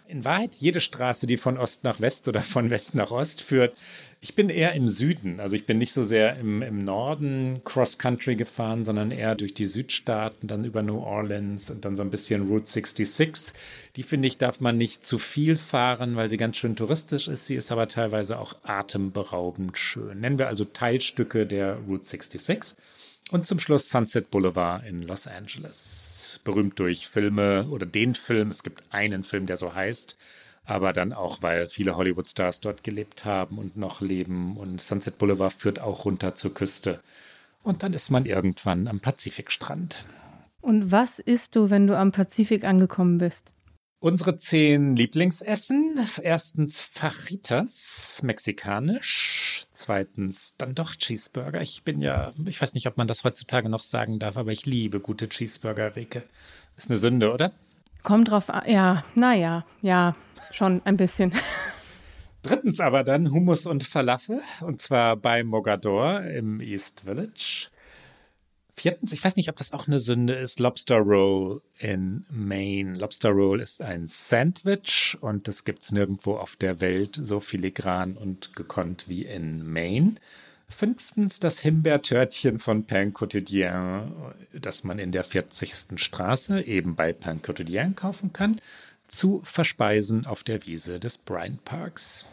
S1: In Wahrheit, jede Straße, die von Ost nach West oder von West nach Ost führt, ich bin eher im Süden. Also ich bin nicht so sehr im, im Norden Cross-Country gefahren, sondern eher durch die Südstaaten, dann über New Orleans und dann so ein bisschen Route 66. Die finde ich, darf man nicht zu viel fahren, weil sie ganz schön touristisch ist. Sie ist aber teilweise auch atemberaubend schön. Nennen wir also Teilstücke der Route 66. Und zum Schluss Sunset Boulevard in Los Angeles berühmt durch Filme oder den Film. Es gibt einen Film, der so heißt, aber dann auch, weil viele Hollywood-Stars dort gelebt haben und noch leben. Und Sunset Boulevard führt auch runter zur Küste. Und dann ist man irgendwann am Pazifikstrand.
S2: Und was isst du, wenn du am Pazifik angekommen bist?
S1: Unsere zehn Lieblingsessen. Erstens Fajitas, mexikanisch. Zweitens dann doch Cheeseburger. Ich bin ja, ich weiß nicht, ob man das heutzutage noch sagen darf, aber ich liebe gute Cheeseburger, Rike. Ist eine Sünde, oder?
S2: Kommt drauf an. Ja, naja, ja, schon ein bisschen.
S1: Drittens aber dann Hummus und Falafel. Und zwar bei Mogador im East Village. Viertens, ich weiß nicht, ob das auch eine Sünde ist, Lobster Roll in Maine. Lobster Roll ist ein Sandwich und das gibt es nirgendwo auf der Welt so filigran und gekonnt wie in Maine. Fünftens das Himbeertörtchen von Pain Quotidien, das man in der 40. Straße eben bei Pain Quotidien kaufen kann, zu verspeisen auf der Wiese des Bryant Parks.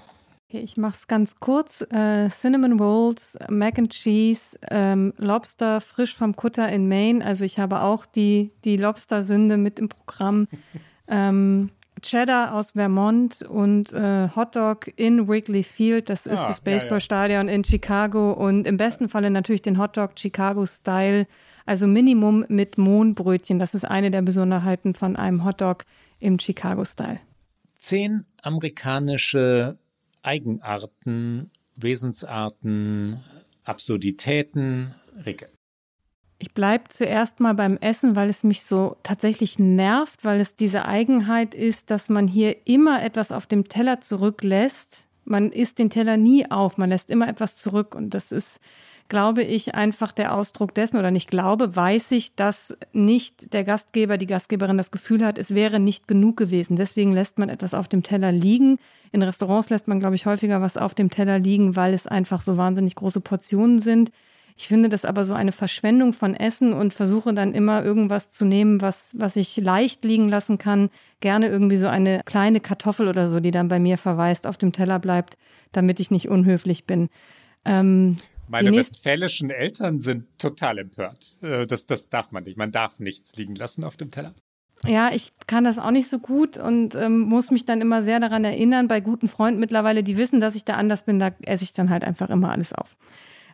S2: Okay, ich mache es ganz kurz. Äh, Cinnamon Rolls, Mac and Cheese, ähm, Lobster frisch vom Kutter in Maine. Also ich habe auch die, die Lobster-Sünde mit im Programm. ähm, Cheddar aus Vermont und äh, Hotdog in Wrigley Field. Das ist ah, das Baseballstadion ja, ja. in Chicago. Und im besten Falle natürlich den Hotdog Chicago-Style. Also Minimum mit Mohnbrötchen. Das ist eine der Besonderheiten von einem Hotdog im Chicago-Style.
S1: Zehn amerikanische Eigenarten, Wesensarten, Absurditäten. Ricke.
S2: Ich bleibe zuerst mal beim Essen, weil es mich so tatsächlich nervt, weil es diese Eigenheit ist, dass man hier immer etwas auf dem Teller zurücklässt. Man isst den Teller nie auf, man lässt immer etwas zurück und das ist glaube ich, einfach der Ausdruck dessen oder nicht glaube, weiß ich, dass nicht der Gastgeber, die Gastgeberin das Gefühl hat, es wäre nicht genug gewesen. Deswegen lässt man etwas auf dem Teller liegen. In Restaurants lässt man, glaube ich, häufiger was auf dem Teller liegen, weil es einfach so wahnsinnig große Portionen sind. Ich finde das aber so eine Verschwendung von Essen und versuche dann immer irgendwas zu nehmen, was, was ich leicht liegen lassen kann. Gerne irgendwie so eine kleine Kartoffel oder so, die dann bei mir verweist, auf dem Teller bleibt, damit ich nicht unhöflich bin.
S1: Ähm, meine westfälischen Eltern sind total empört. Äh, das, das darf man nicht. Man darf nichts liegen lassen auf dem Teller.
S2: Ja, ich kann das auch nicht so gut und ähm, muss mich dann immer sehr daran erinnern. Bei guten Freunden mittlerweile, die wissen, dass ich da anders bin, da esse ich dann halt einfach immer alles auf.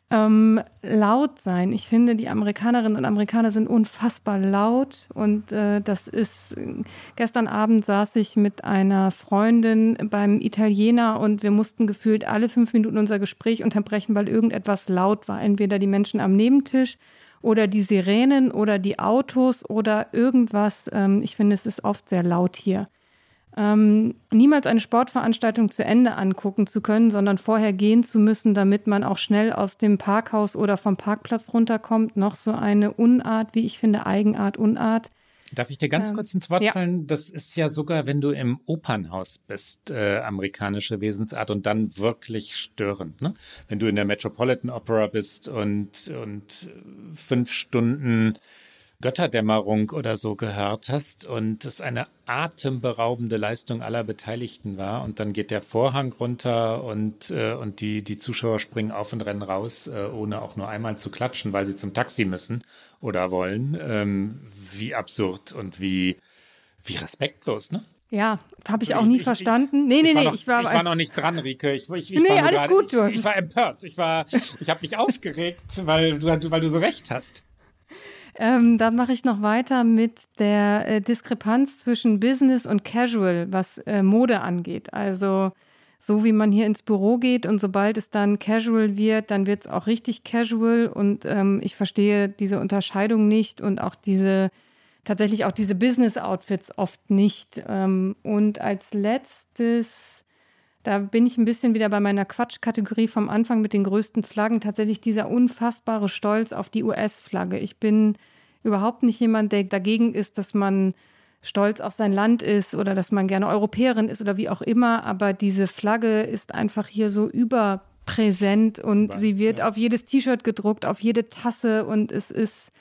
S2: Ähm, laut sein. Ich finde, die Amerikanerinnen und Amerikaner sind unfassbar laut und äh, das ist, gestern Abend saß ich mit einer Freundin beim Italiener und wir mussten gefühlt alle fünf Minuten unser Gespräch unterbrechen, weil irgendetwas laut war. Entweder die Menschen am Nebentisch oder die Sirenen oder die Autos oder irgendwas. Ähm, ich finde, es ist oft sehr laut hier ähm, niemals eine Sportveranstaltung zu Ende angucken zu können, sondern vorher gehen zu müssen, damit man auch schnell aus dem Parkhaus oder vom Parkplatz runterkommt. Noch so eine Unart, wie ich finde, Eigenart, Unart.
S1: Darf ich dir ganz ähm, kurz ins Wort ja. fallen? Das ist ja sogar, wenn du im Opernhaus bist, äh, amerikanische Wesensart und dann wirklich störend. Ne? Wenn du in der Metropolitan Opera bist und, und fünf Stunden Götterdämmerung oder so gehört hast und es eine atemberaubende Leistung aller Beteiligten war und dann geht der Vorhang runter und, äh, und die, die Zuschauer springen auf und rennen raus, äh, ohne auch nur einmal zu klatschen, weil sie zum Taxi müssen oder wollen. Ähm, wie absurd und wie, wie respektlos, ne?
S2: Ja, habe ich auch nie ich,
S1: verstanden.
S2: nee,
S1: nee, nee, ich war, ich war noch nicht dran, Rike. Ich, ich, ich
S2: nee, alles
S1: grade,
S2: gut, du
S1: hast. Ich, war empört. Ich war, ich habe mich aufgeregt, weil du, weil du so recht hast.
S2: Ähm, dann mache ich noch weiter mit der äh, Diskrepanz zwischen Business und Casual, was äh, Mode angeht. Also so wie man hier ins Büro geht und sobald es dann Casual wird, dann wird es auch richtig Casual und ähm, ich verstehe diese Unterscheidung nicht und auch diese tatsächlich auch diese Business-Outfits oft nicht. Ähm, und als letztes, da bin ich ein bisschen wieder bei meiner Quatschkategorie vom Anfang mit den größten Flaggen, tatsächlich dieser unfassbare Stolz auf die US-Flagge. Ich bin überhaupt nicht jemand, der dagegen ist, dass man stolz auf sein Land ist oder dass man gerne Europäerin ist oder wie auch immer, aber diese Flagge ist einfach hier so überpräsent und Über, sie wird ja. auf jedes T-Shirt gedruckt, auf jede Tasse und es ist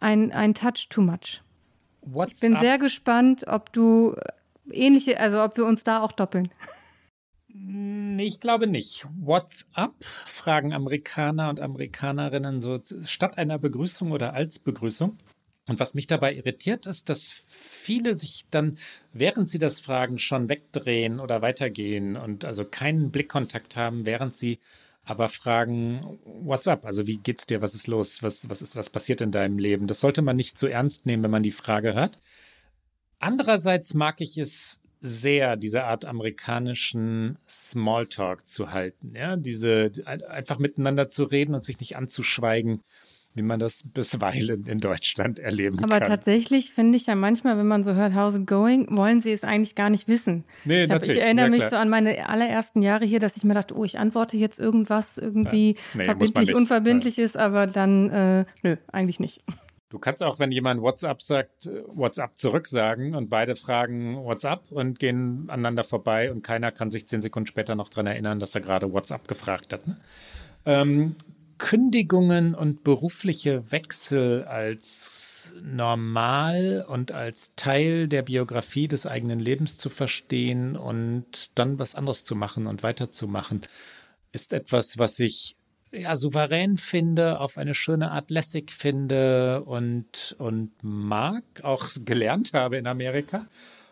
S2: ein, ein Touch too much. What's ich bin up? sehr gespannt, ob du ähnliche, also ob wir uns da auch doppeln.
S1: Nee, ich glaube nicht. What's up? fragen Amerikaner und Amerikanerinnen so statt einer Begrüßung oder als Begrüßung. Und was mich dabei irritiert, ist, dass viele sich dann, während sie das fragen, schon wegdrehen oder weitergehen und also keinen Blickkontakt haben, während sie aber fragen, what's up? Also wie geht's dir? Was ist los? Was, was ist, was passiert in deinem Leben? Das sollte man nicht zu ernst nehmen, wenn man die Frage hört. Andererseits mag ich es sehr, diese Art amerikanischen Smalltalk zu halten. Ja, diese einfach miteinander zu reden und sich nicht anzuschweigen, wie man das bisweilen in Deutschland erleben
S2: Aber
S1: kann.
S2: Aber tatsächlich finde ich ja manchmal, wenn man so hört, how's it going, wollen sie es eigentlich gar nicht wissen.
S1: Nee,
S2: ich,
S1: hab,
S2: ich erinnere ja, mich so an meine allerersten Jahre hier, dass ich mir dachte, oh, ich antworte jetzt irgendwas irgendwie ja. nee, verbindlich, unverbindlich ist, aber dann, äh, nö, eigentlich nicht.
S1: Du kannst auch, wenn jemand WhatsApp sagt, WhatsApp zurücksagen und beide fragen WhatsApp und gehen aneinander vorbei und keiner kann sich zehn Sekunden später noch daran erinnern, dass er gerade WhatsApp gefragt hat. Ne? Ähm, Kündigungen und berufliche Wechsel als normal und als Teil der Biografie des eigenen Lebens zu verstehen und dann was anderes zu machen und weiterzumachen, ist etwas, was ich ja, souverän finde, auf eine schöne Art lässig finde und, und mag, auch gelernt habe in Amerika.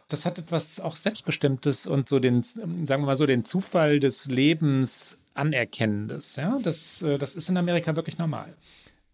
S1: Das hat etwas auch Selbstbestimmtes und so den, sagen wir mal so, den Zufall des Lebens Anerkennendes. Ja, das, äh, das ist in Amerika wirklich normal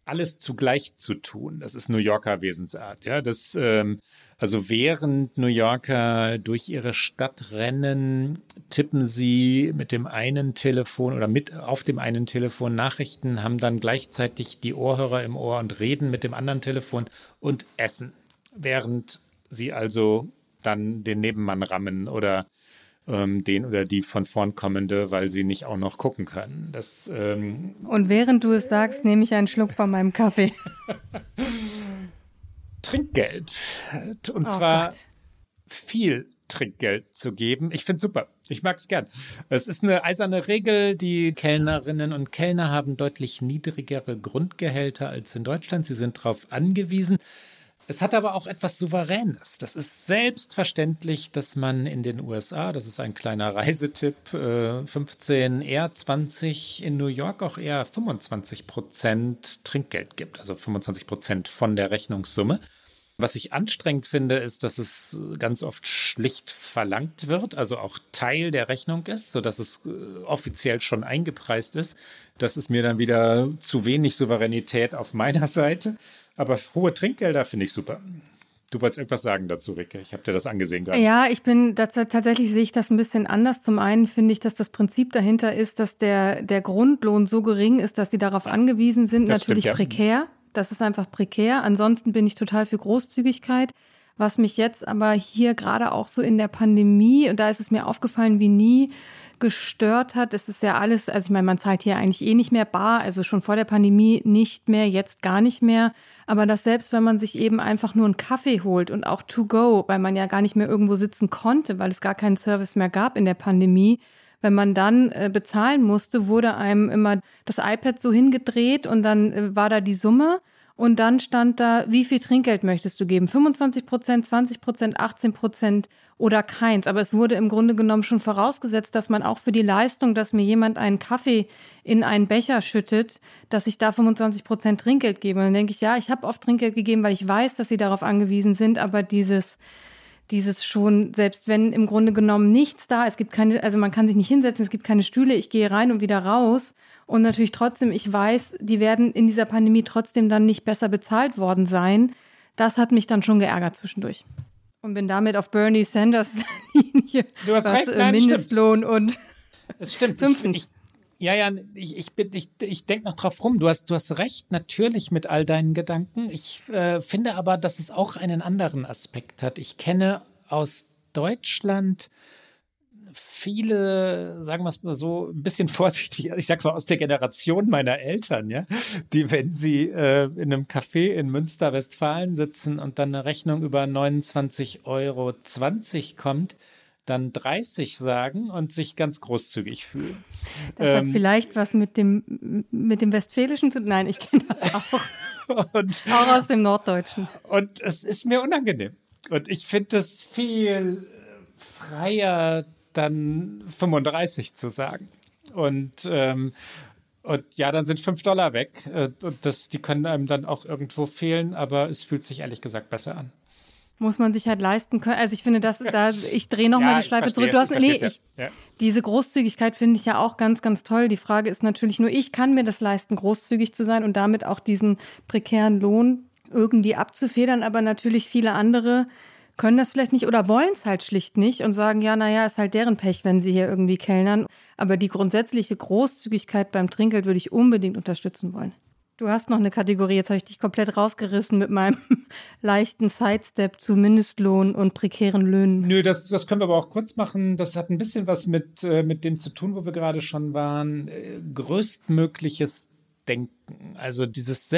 S1: alles zugleich zu tun. Das ist New Yorker Wesensart. Ja, das, ähm, also während New Yorker durch ihre Stadt rennen, tippen sie mit dem einen Telefon oder mit auf dem einen Telefon Nachrichten, haben dann gleichzeitig die Ohrhörer im Ohr und reden mit dem anderen Telefon und essen, während sie also dann den Nebenmann rammen oder ähm, den oder die von vorn kommende, weil sie nicht auch noch gucken können. Das, ähm
S2: Und während du es sagst, nehme ich einen Schluck von meinem Kaffee.
S1: Trinkgeld. Und oh zwar Gott. viel Trinkgeld zu geben. Ich finde es super. Ich mag es gern. Es ist eine eiserne Regel. Die Kellnerinnen und Kellner haben deutlich niedrigere Grundgehälter als in Deutschland. Sie sind darauf angewiesen. Es hat aber auch etwas Souveränes. Das ist selbstverständlich, dass man in den USA, das ist ein kleiner Reisetipp, 15, äh, eher 20, in New York auch eher 25 Prozent Trinkgeld gibt, also 25 Prozent von der Rechnungssumme. Was ich anstrengend finde, ist, dass es ganz oft schlicht verlangt wird, also auch Teil der Rechnung ist, sodass es äh, offiziell schon eingepreist ist. Das ist mir dann wieder zu wenig Souveränität auf meiner Seite. Aber hohe Trinkgelder finde ich super. Du wolltest irgendwas sagen dazu, Ricke. Ich habe dir das angesehen gerade.
S2: Ja, ich bin tatsächlich sehe ich das ein bisschen anders. Zum einen finde ich, dass das Prinzip dahinter ist, dass der, der Grundlohn so gering ist, dass sie darauf angewiesen sind, das natürlich stimmt, ja. prekär. Das ist einfach prekär. Ansonsten bin ich total für Großzügigkeit. Was mich jetzt aber hier gerade auch so in der Pandemie, und da ist es mir aufgefallen wie nie, gestört hat. Es ist ja alles, also ich meine, man zahlt hier eigentlich eh nicht mehr bar, also schon vor der Pandemie nicht mehr, jetzt gar nicht mehr. Aber dass selbst wenn man sich eben einfach nur einen Kaffee holt und auch to go, weil man ja gar nicht mehr irgendwo sitzen konnte, weil es gar keinen Service mehr gab in der Pandemie, wenn man dann äh, bezahlen musste, wurde einem immer das iPad so hingedreht und dann äh, war da die Summe. Und dann stand da, wie viel Trinkgeld möchtest du geben? 25 Prozent, 20 Prozent, 18 Prozent oder keins. Aber es wurde im Grunde genommen schon vorausgesetzt, dass man auch für die Leistung, dass mir jemand einen Kaffee in einen Becher schüttet, dass ich da 25 Prozent Trinkgeld gebe. Und dann denke ich, ja, ich habe oft Trinkgeld gegeben, weil ich weiß, dass sie darauf angewiesen sind. Aber dieses dieses schon, selbst wenn im Grunde genommen nichts da, es gibt keine, also man kann sich nicht hinsetzen, es gibt keine Stühle, ich gehe rein und wieder raus. Und natürlich trotzdem, ich weiß, die werden in dieser Pandemie trotzdem dann nicht besser bezahlt worden sein. Das hat mich dann schon geärgert zwischendurch. Und bin damit auf Bernie Sanders
S1: Linie. Du hast was, recht,
S2: äh, Nein, Mindestlohn stimmt. und.
S1: Es stimmt. Fünftens. Ich, ja, ja, ich, ich, ich, ich denke noch drauf rum. Du hast, du hast recht, natürlich mit all deinen Gedanken. Ich äh, finde aber, dass es auch einen anderen Aspekt hat. Ich kenne aus Deutschland viele, sagen wir es mal so, ein bisschen vorsichtig, ich sag mal aus der Generation meiner Eltern, ja, die, wenn sie äh, in einem Café in Münster, Westfalen sitzen und dann eine Rechnung über 29,20 Euro kommt, dann 30 sagen und sich ganz großzügig fühlen.
S2: Das ähm, hat vielleicht was mit dem, mit dem Westfälischen zu tun. Nein, ich kenne das auch. und, auch aus dem Norddeutschen.
S1: Und es ist mir unangenehm. Und ich finde es viel freier, dann 35 zu sagen. Und, ähm, und ja, dann sind 5 Dollar weg. Äh, und das, die können einem dann auch irgendwo fehlen, aber es fühlt sich ehrlich gesagt besser an
S2: muss man sich halt leisten können. Also ich finde, dass da ich drehe noch ja, mal die Schleife zurück. Du hast nee, ich, ja. diese Großzügigkeit finde ich ja auch ganz ganz toll. Die Frage ist natürlich nur, ich kann mir das leisten, großzügig zu sein und damit auch diesen prekären Lohn irgendwie abzufedern, aber natürlich viele andere können das vielleicht nicht oder wollen es halt schlicht nicht und sagen, ja, naja, ist halt deren Pech, wenn sie hier irgendwie kellnern. Aber die grundsätzliche Großzügigkeit beim Trinkgeld würde ich unbedingt unterstützen wollen. Du hast noch eine Kategorie, jetzt habe ich dich komplett rausgerissen mit meinem leichten Sidestep zu Mindestlohn und prekären Löhnen.
S1: Nö, das, das können wir aber auch kurz machen. Das hat ein bisschen was mit, äh, mit dem zu tun, wo wir gerade schon waren. Äh, größtmögliches Denken. Also dieses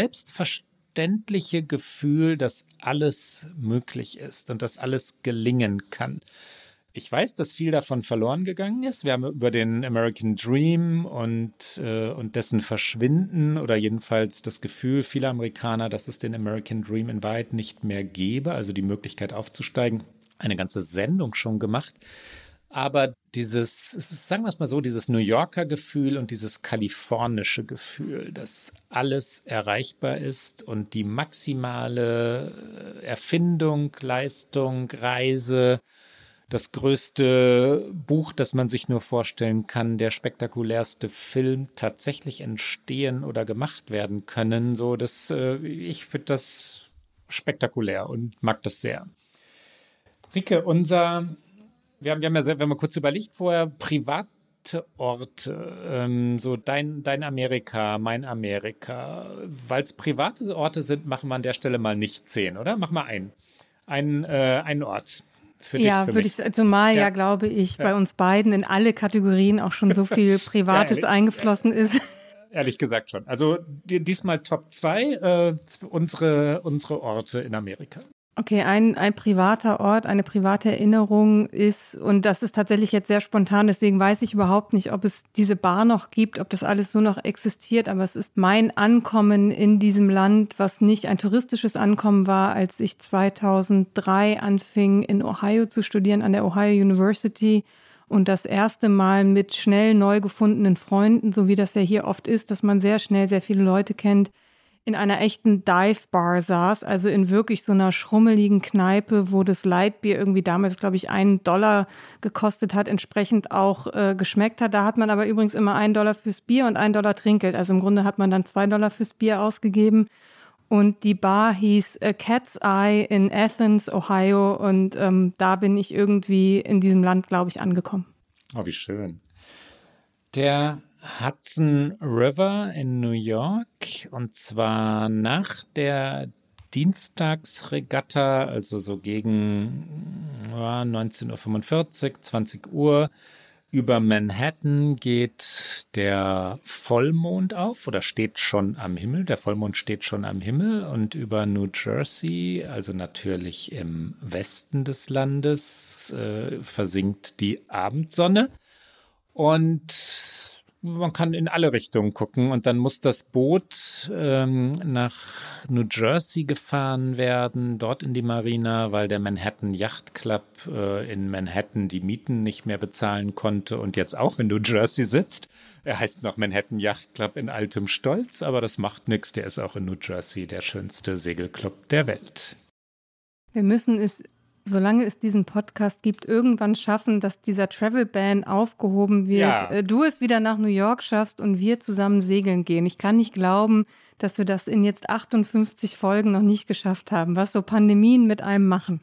S1: selbstverständliche Gefühl, dass alles möglich ist und dass alles gelingen kann. Ich weiß, dass viel davon verloren gegangen ist. Wir haben über den American Dream und, äh, und dessen Verschwinden oder jedenfalls das Gefühl vieler Amerikaner, dass es den American Dream in Wahrheit nicht mehr gäbe, also die Möglichkeit aufzusteigen, eine ganze Sendung schon gemacht. Aber dieses, sagen wir es mal so, dieses New Yorker Gefühl und dieses kalifornische Gefühl, dass alles erreichbar ist und die maximale äh, Erfindung, Leistung, Reise, das größte Buch, das man sich nur vorstellen kann, der spektakulärste Film tatsächlich entstehen oder gemacht werden können. So, das, äh, ich finde das spektakulär und mag das sehr. Rike, unser, wir haben, wir haben ja wir haben kurz überlegt vorher, private Orte, ähm, so dein, dein Amerika, mein Amerika. Weil es private Orte sind, machen wir an der Stelle mal nicht zehn, oder? Mach mal einen. Ein, äh, einen Ort Für
S2: ja,
S1: dich,
S2: würde ich, zumal ja,
S1: ja
S2: glaube ich, ja. bei uns beiden in alle Kategorien auch schon so viel Privates ja, eingeflossen ist.
S1: Ehrlich gesagt schon. Also diesmal Top 2, äh, unsere, unsere Orte in Amerika.
S2: Okay, ein, ein privater Ort, eine private Erinnerung ist, und das ist tatsächlich jetzt sehr spontan, deswegen weiß ich überhaupt nicht, ob es diese Bar noch gibt, ob das alles so noch existiert, aber es ist mein Ankommen in diesem Land, was nicht ein touristisches Ankommen war, als ich 2003 anfing, in Ohio zu studieren, an der Ohio University. Und das erste Mal mit schnell neu gefundenen Freunden, so wie das ja hier oft ist, dass man sehr schnell sehr viele Leute kennt, in einer echten Dive Bar saß, also in wirklich so einer schrummeligen Kneipe, wo das Lightbier irgendwie damals, glaube ich, einen Dollar gekostet hat, entsprechend auch äh, geschmeckt hat. Da hat man aber übrigens immer einen Dollar fürs Bier und einen Dollar Trinkgeld. Also im Grunde hat man dann zwei Dollar fürs Bier ausgegeben. Und die Bar hieß äh, Cat's Eye in Athens, Ohio. Und ähm, da bin ich irgendwie in diesem Land, glaube ich, angekommen.
S1: Oh, wie schön. Der Hudson River in New York und zwar nach der Dienstagsregatta, also so gegen ja, 19.45 Uhr, 20 Uhr. Über Manhattan geht der Vollmond auf oder steht schon am Himmel. Der Vollmond steht schon am Himmel und über New Jersey, also natürlich im Westen des Landes, äh, versinkt die Abendsonne. Und man kann in alle Richtungen gucken und dann muss das Boot ähm, nach New Jersey gefahren werden, dort in die Marina, weil der Manhattan Yacht Club äh, in Manhattan die Mieten nicht mehr bezahlen konnte und jetzt auch in New Jersey sitzt. Er heißt noch Manhattan Yacht Club in altem Stolz, aber das macht nichts. Der ist auch in New Jersey der schönste Segelclub der Welt.
S2: Wir müssen es solange es diesen Podcast gibt, irgendwann schaffen, dass dieser Travel Ban aufgehoben wird, ja. Äh, du es wieder nach New York schaffst und wir zusammen segeln gehen. Ich kann nicht glauben, dass wir das in jetzt 58 Folgen noch nicht geschafft haben, was so Pandemien mit einem machen.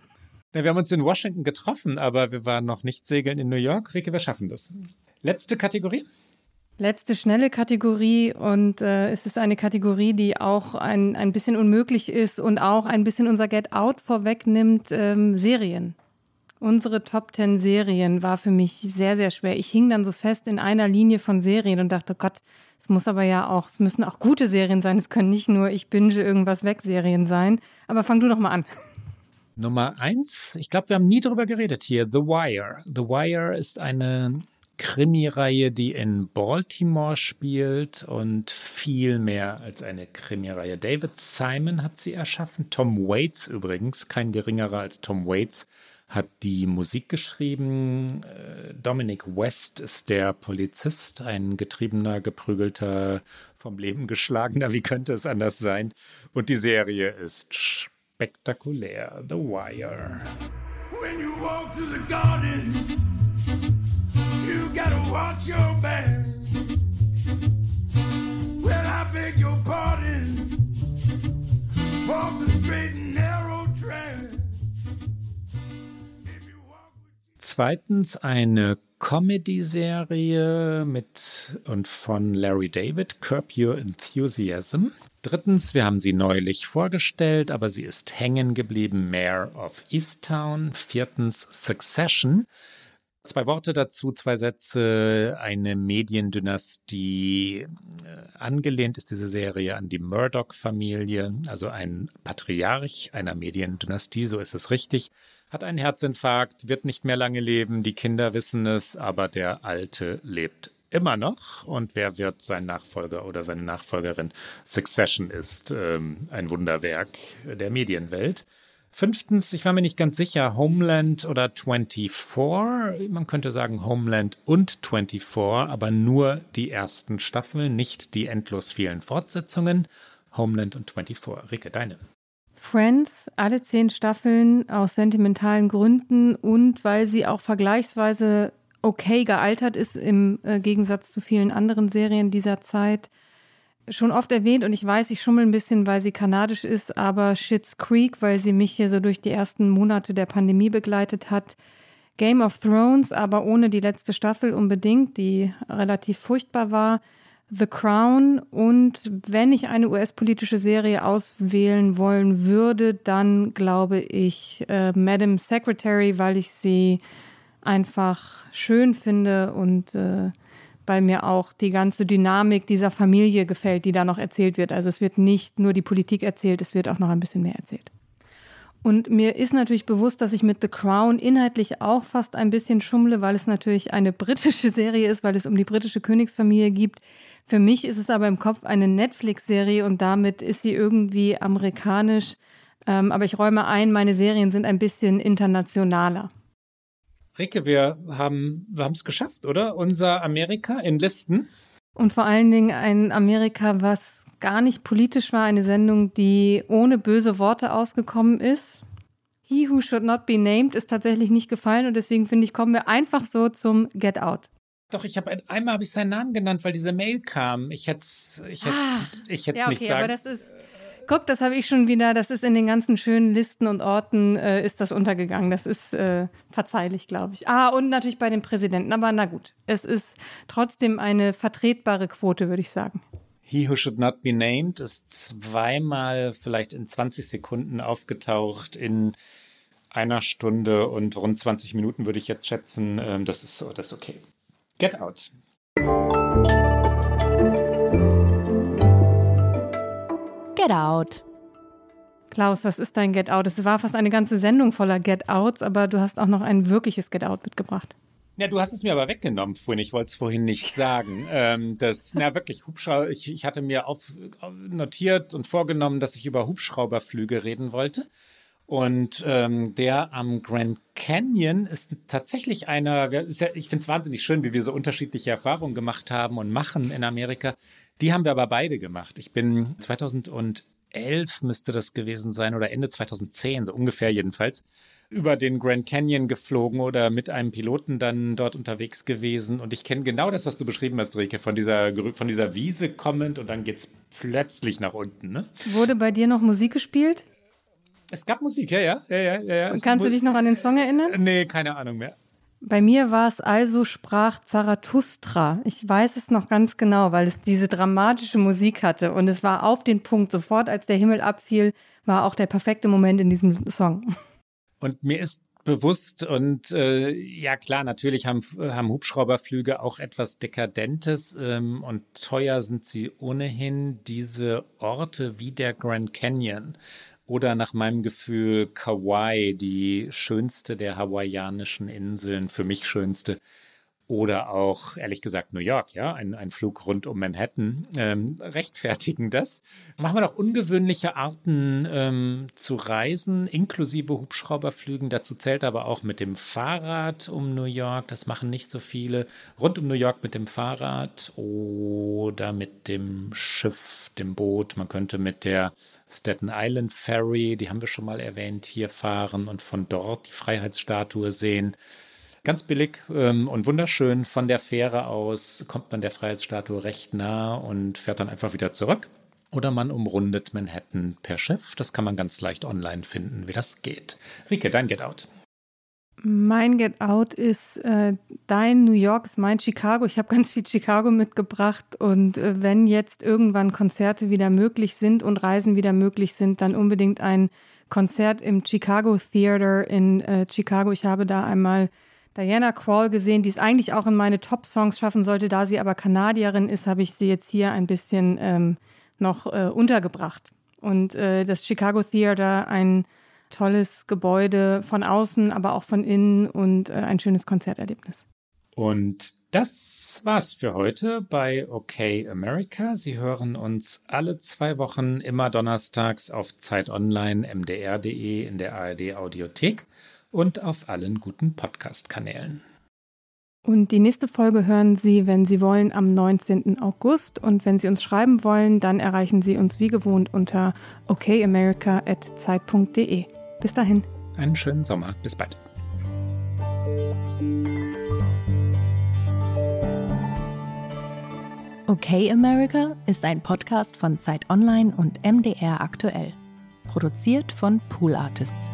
S1: Ja, wir haben uns in Washington getroffen, aber wir waren noch nicht segeln in New York. Rike, wir schaffen das. Letzte Kategorie?
S2: Letzte schnelle Kategorie und äh, es ist eine Kategorie, die auch ein, ein bisschen unmöglich ist und auch ein bisschen unser Get Out vorwegnimmt, ähm, Serien. Unsere Top Ten Serien war für mich sehr, sehr schwer. Ich hing dann so fest in einer Linie von Serien und dachte, Gott, es muss aber ja auch, es müssen auch gute Serien sein. Es können nicht nur ich binge irgendwas weg Serien sein. Aber fang du doch mal an.
S1: Nummer eins, ich glaube, wir haben nie darüber geredet hier. The Wire. The Wire ist eine Krimireihe, die in Baltimore spielt und viel mehr als eine Krimireihe. David Simon hat sie erschaffen. Tom Waits übrigens, kein geringerer als Tom Waits, hat die Musik geschrieben. Äh, Dominic West ist der Polizist, ein getriebener, geprügelter, vom Leben geschlagener, wie könnte es anders sein? Und die Serie ist spektakulär. The Wire. When you walk to the garden You gotta watch your back. Well, I beg your pardon. Walk the straight and narrow track. Zweitens eine Comedy-Serie mit und von Larry David, Curb Your Enthusiasm. Drittens, wir haben sie neulich vorgestellt, aber sie ist hängen geblieben, Mayor of Easttown. Viertens, Succession. Zwei Worte dazu, zwei Sätze. Eine Mediendynastie. Äh, angelehnt ist diese Serie an die Murdoch-Familie, also ein Patriarch einer Mediendynastie, so ist es richtig. Hat einen Herzinfarkt, wird nicht mehr lange leben, die Kinder wissen es, aber der Alte lebt immer noch. Und wer wird sein Nachfolger oder seine Nachfolgerin? Succession ist ähm, ein Wunderwerk der Medienwelt. Fünftens, ich war mir nicht ganz sicher, Homeland oder 24. Man könnte sagen Homeland und 24, aber nur die ersten Staffeln, nicht die endlos vielen Fortsetzungen. Homeland und 24. Rike, deine.
S2: Friends, alle zehn Staffeln aus sentimentalen Gründen und weil sie auch vergleichsweise okay gealtert ist im äh, Gegensatz zu vielen anderen Serien dieser Zeit schon oft erwähnt und ich weiß, ich schummel ein bisschen, weil sie kanadisch ist, aber Shits Creek, weil sie mich hier so durch die ersten Monate der Pandemie begleitet hat. Game of Thrones, aber ohne die letzte Staffel unbedingt, die relativ furchtbar war. The Crown und wenn ich eine US-politische Serie auswählen wollen würde, dann glaube ich äh, Madam Secretary, weil ich sie einfach schön finde und äh, weil mir auch die ganze Dynamik dieser Familie gefällt, die da noch erzählt wird. Also es wird nicht nur die Politik erzählt, es wird auch noch ein bisschen mehr erzählt. Und mir ist natürlich bewusst, dass ich mit The Crown inhaltlich auch fast ein bisschen schummle, weil es natürlich eine britische Serie ist, weil es um die britische Königsfamilie geht. Für mich ist es aber im Kopf eine Netflix-Serie und damit ist sie irgendwie amerikanisch. Ähm, aber ich räume ein, meine Serien sind ein bisschen internationaler.
S1: Rike, wir haben wir es geschafft, oder? Unser Amerika in Listen.
S2: Und vor allen Dingen ein Amerika, was gar nicht politisch war, eine Sendung, die ohne böse Worte ausgekommen ist. He Who Should Not Be Named ist tatsächlich nicht gefallen und deswegen finde ich, kommen wir einfach so zum Get Out.
S1: Doch, ich habe einmal habe ich seinen Namen genannt, weil diese Mail kam. Ich hätte ich hätte ah, ich hätte ja, okay, nicht sagen.
S2: Aber das ist Guck, das habe ich schon wieder, das ist in den ganzen schönen Listen und Orten äh, ist das untergegangen. Das ist äh, verzeihlich, glaube ich. Ah, und natürlich bei den Präsidenten. Aber na gut, es ist trotzdem eine vertretbare Quote, würde ich sagen.
S1: He Who Should Not Be Named ist zweimal vielleicht in 20 Sekunden aufgetaucht in einer Stunde und rund 20 Minuten würde ich jetzt schätzen. Ähm, das ist so, das ist okay. Get Out.
S4: Get Out.
S2: Klaus, was ist dein Get Out? Es war fast eine ganze Sendung voller Get Outs, aber du hast auch noch ein wirkliches Get Out mitgebracht.
S1: Ja, du hast es mir aber weggenommen vorhin. Ich wollte es vorhin nicht sagen. Ähm, das, na wirklich, Hubschrauber. Ich, ich hatte mir auf, notiert und vorgenommen, dass ich über Hubschrauberflüge reden wollte. Und ähm, der am Grand Canyon ist tatsächlich einer, ist ja, ich finde es wahnsinnig schön, wie wir so unterschiedliche Erfahrungen gemacht haben und machen in Amerika. Die haben wir aber beide gemacht. Ich bin 2011 müsste das gewesen sein oder Ende 2010, so ungefähr jedenfalls, über den Grand Canyon geflogen oder mit einem Piloten dann dort unterwegs gewesen. Und ich kenne genau das, was du beschrieben hast, Rike, von dieser, von dieser Wiese kommend und dann geht es plötzlich nach unten. Ne?
S2: Wurde bei dir noch Musik gespielt?
S1: Es gab Musik, ja, ja. ja, ja, ja.
S2: Kannst du dich noch an den Song erinnern?
S1: Nee, keine Ahnung mehr.
S2: Bei mir war es also sprach Zarathustra. Ich weiß es noch ganz genau, weil es diese dramatische Musik hatte und es war auf den Punkt. Sofort, als der Himmel abfiel, war auch der perfekte Moment in diesem Song.
S1: Und mir ist bewusst und äh, ja klar, natürlich haben, haben Hubschrauberflüge auch etwas Dekadentes ähm, und teuer sind sie ohnehin. Diese Orte wie der Grand Canyon oder nach meinem Gefühl Kauai, die schönste der hawaiianischen Inseln, für mich schönste. Oder auch, ehrlich gesagt, New York, ja, ein, ein Flug rund um Manhattan, ähm, rechtfertigen das. Machen wir noch ungewöhnliche Arten ähm, zu reisen, inklusive Hubschrauberflügen. Dazu zählt aber auch mit dem Fahrrad um New York. Das machen nicht so viele. Rund um New York mit dem Fahrrad oder mit dem Schiff, dem Boot. Man könnte mit der Staten Island Ferry, die haben wir schon mal erwähnt, hier fahren und von dort die Freiheitsstatue sehen. Ganz billig ähm, und wunderschön. Von der Fähre aus kommt man der Freiheitsstatue recht nah und fährt dann einfach wieder zurück. Oder man umrundet Manhattan per Schiff. Das kann man ganz leicht online finden, wie das geht. Rike, dein Get Out.
S2: Mein Get Out ist äh, dein New York, ist mein Chicago. Ich habe ganz viel Chicago mitgebracht. Und äh, wenn jetzt irgendwann Konzerte wieder möglich sind und Reisen wieder möglich sind, dann unbedingt ein Konzert im Chicago Theater in äh, Chicago. Ich habe da einmal Diana Krall gesehen, die es eigentlich auch in meine Top-Songs schaffen sollte. Da sie aber Kanadierin ist, habe ich sie jetzt hier ein bisschen ähm, noch äh, untergebracht. Und äh, das Chicago Theater, ein tolles Gebäude von außen, aber auch von innen und äh, ein schönes Konzerterlebnis.
S1: Und das war's für heute bei OK America. Sie hören uns alle zwei Wochen immer donnerstags auf Zeit Online, mdr.de in der ARD Audiothek und auf allen guten Podcast-Kanälen.
S2: Und die nächste Folge hören Sie, wenn Sie wollen, am 19. August. Und wenn Sie uns schreiben wollen, dann erreichen Sie uns wie gewohnt unter okamerica.zeit.de. Bis dahin.
S1: Einen schönen Sommer. Bis bald.
S4: Okay America ist ein Podcast von Zeit Online und MDR aktuell. Produziert von Pool Artists.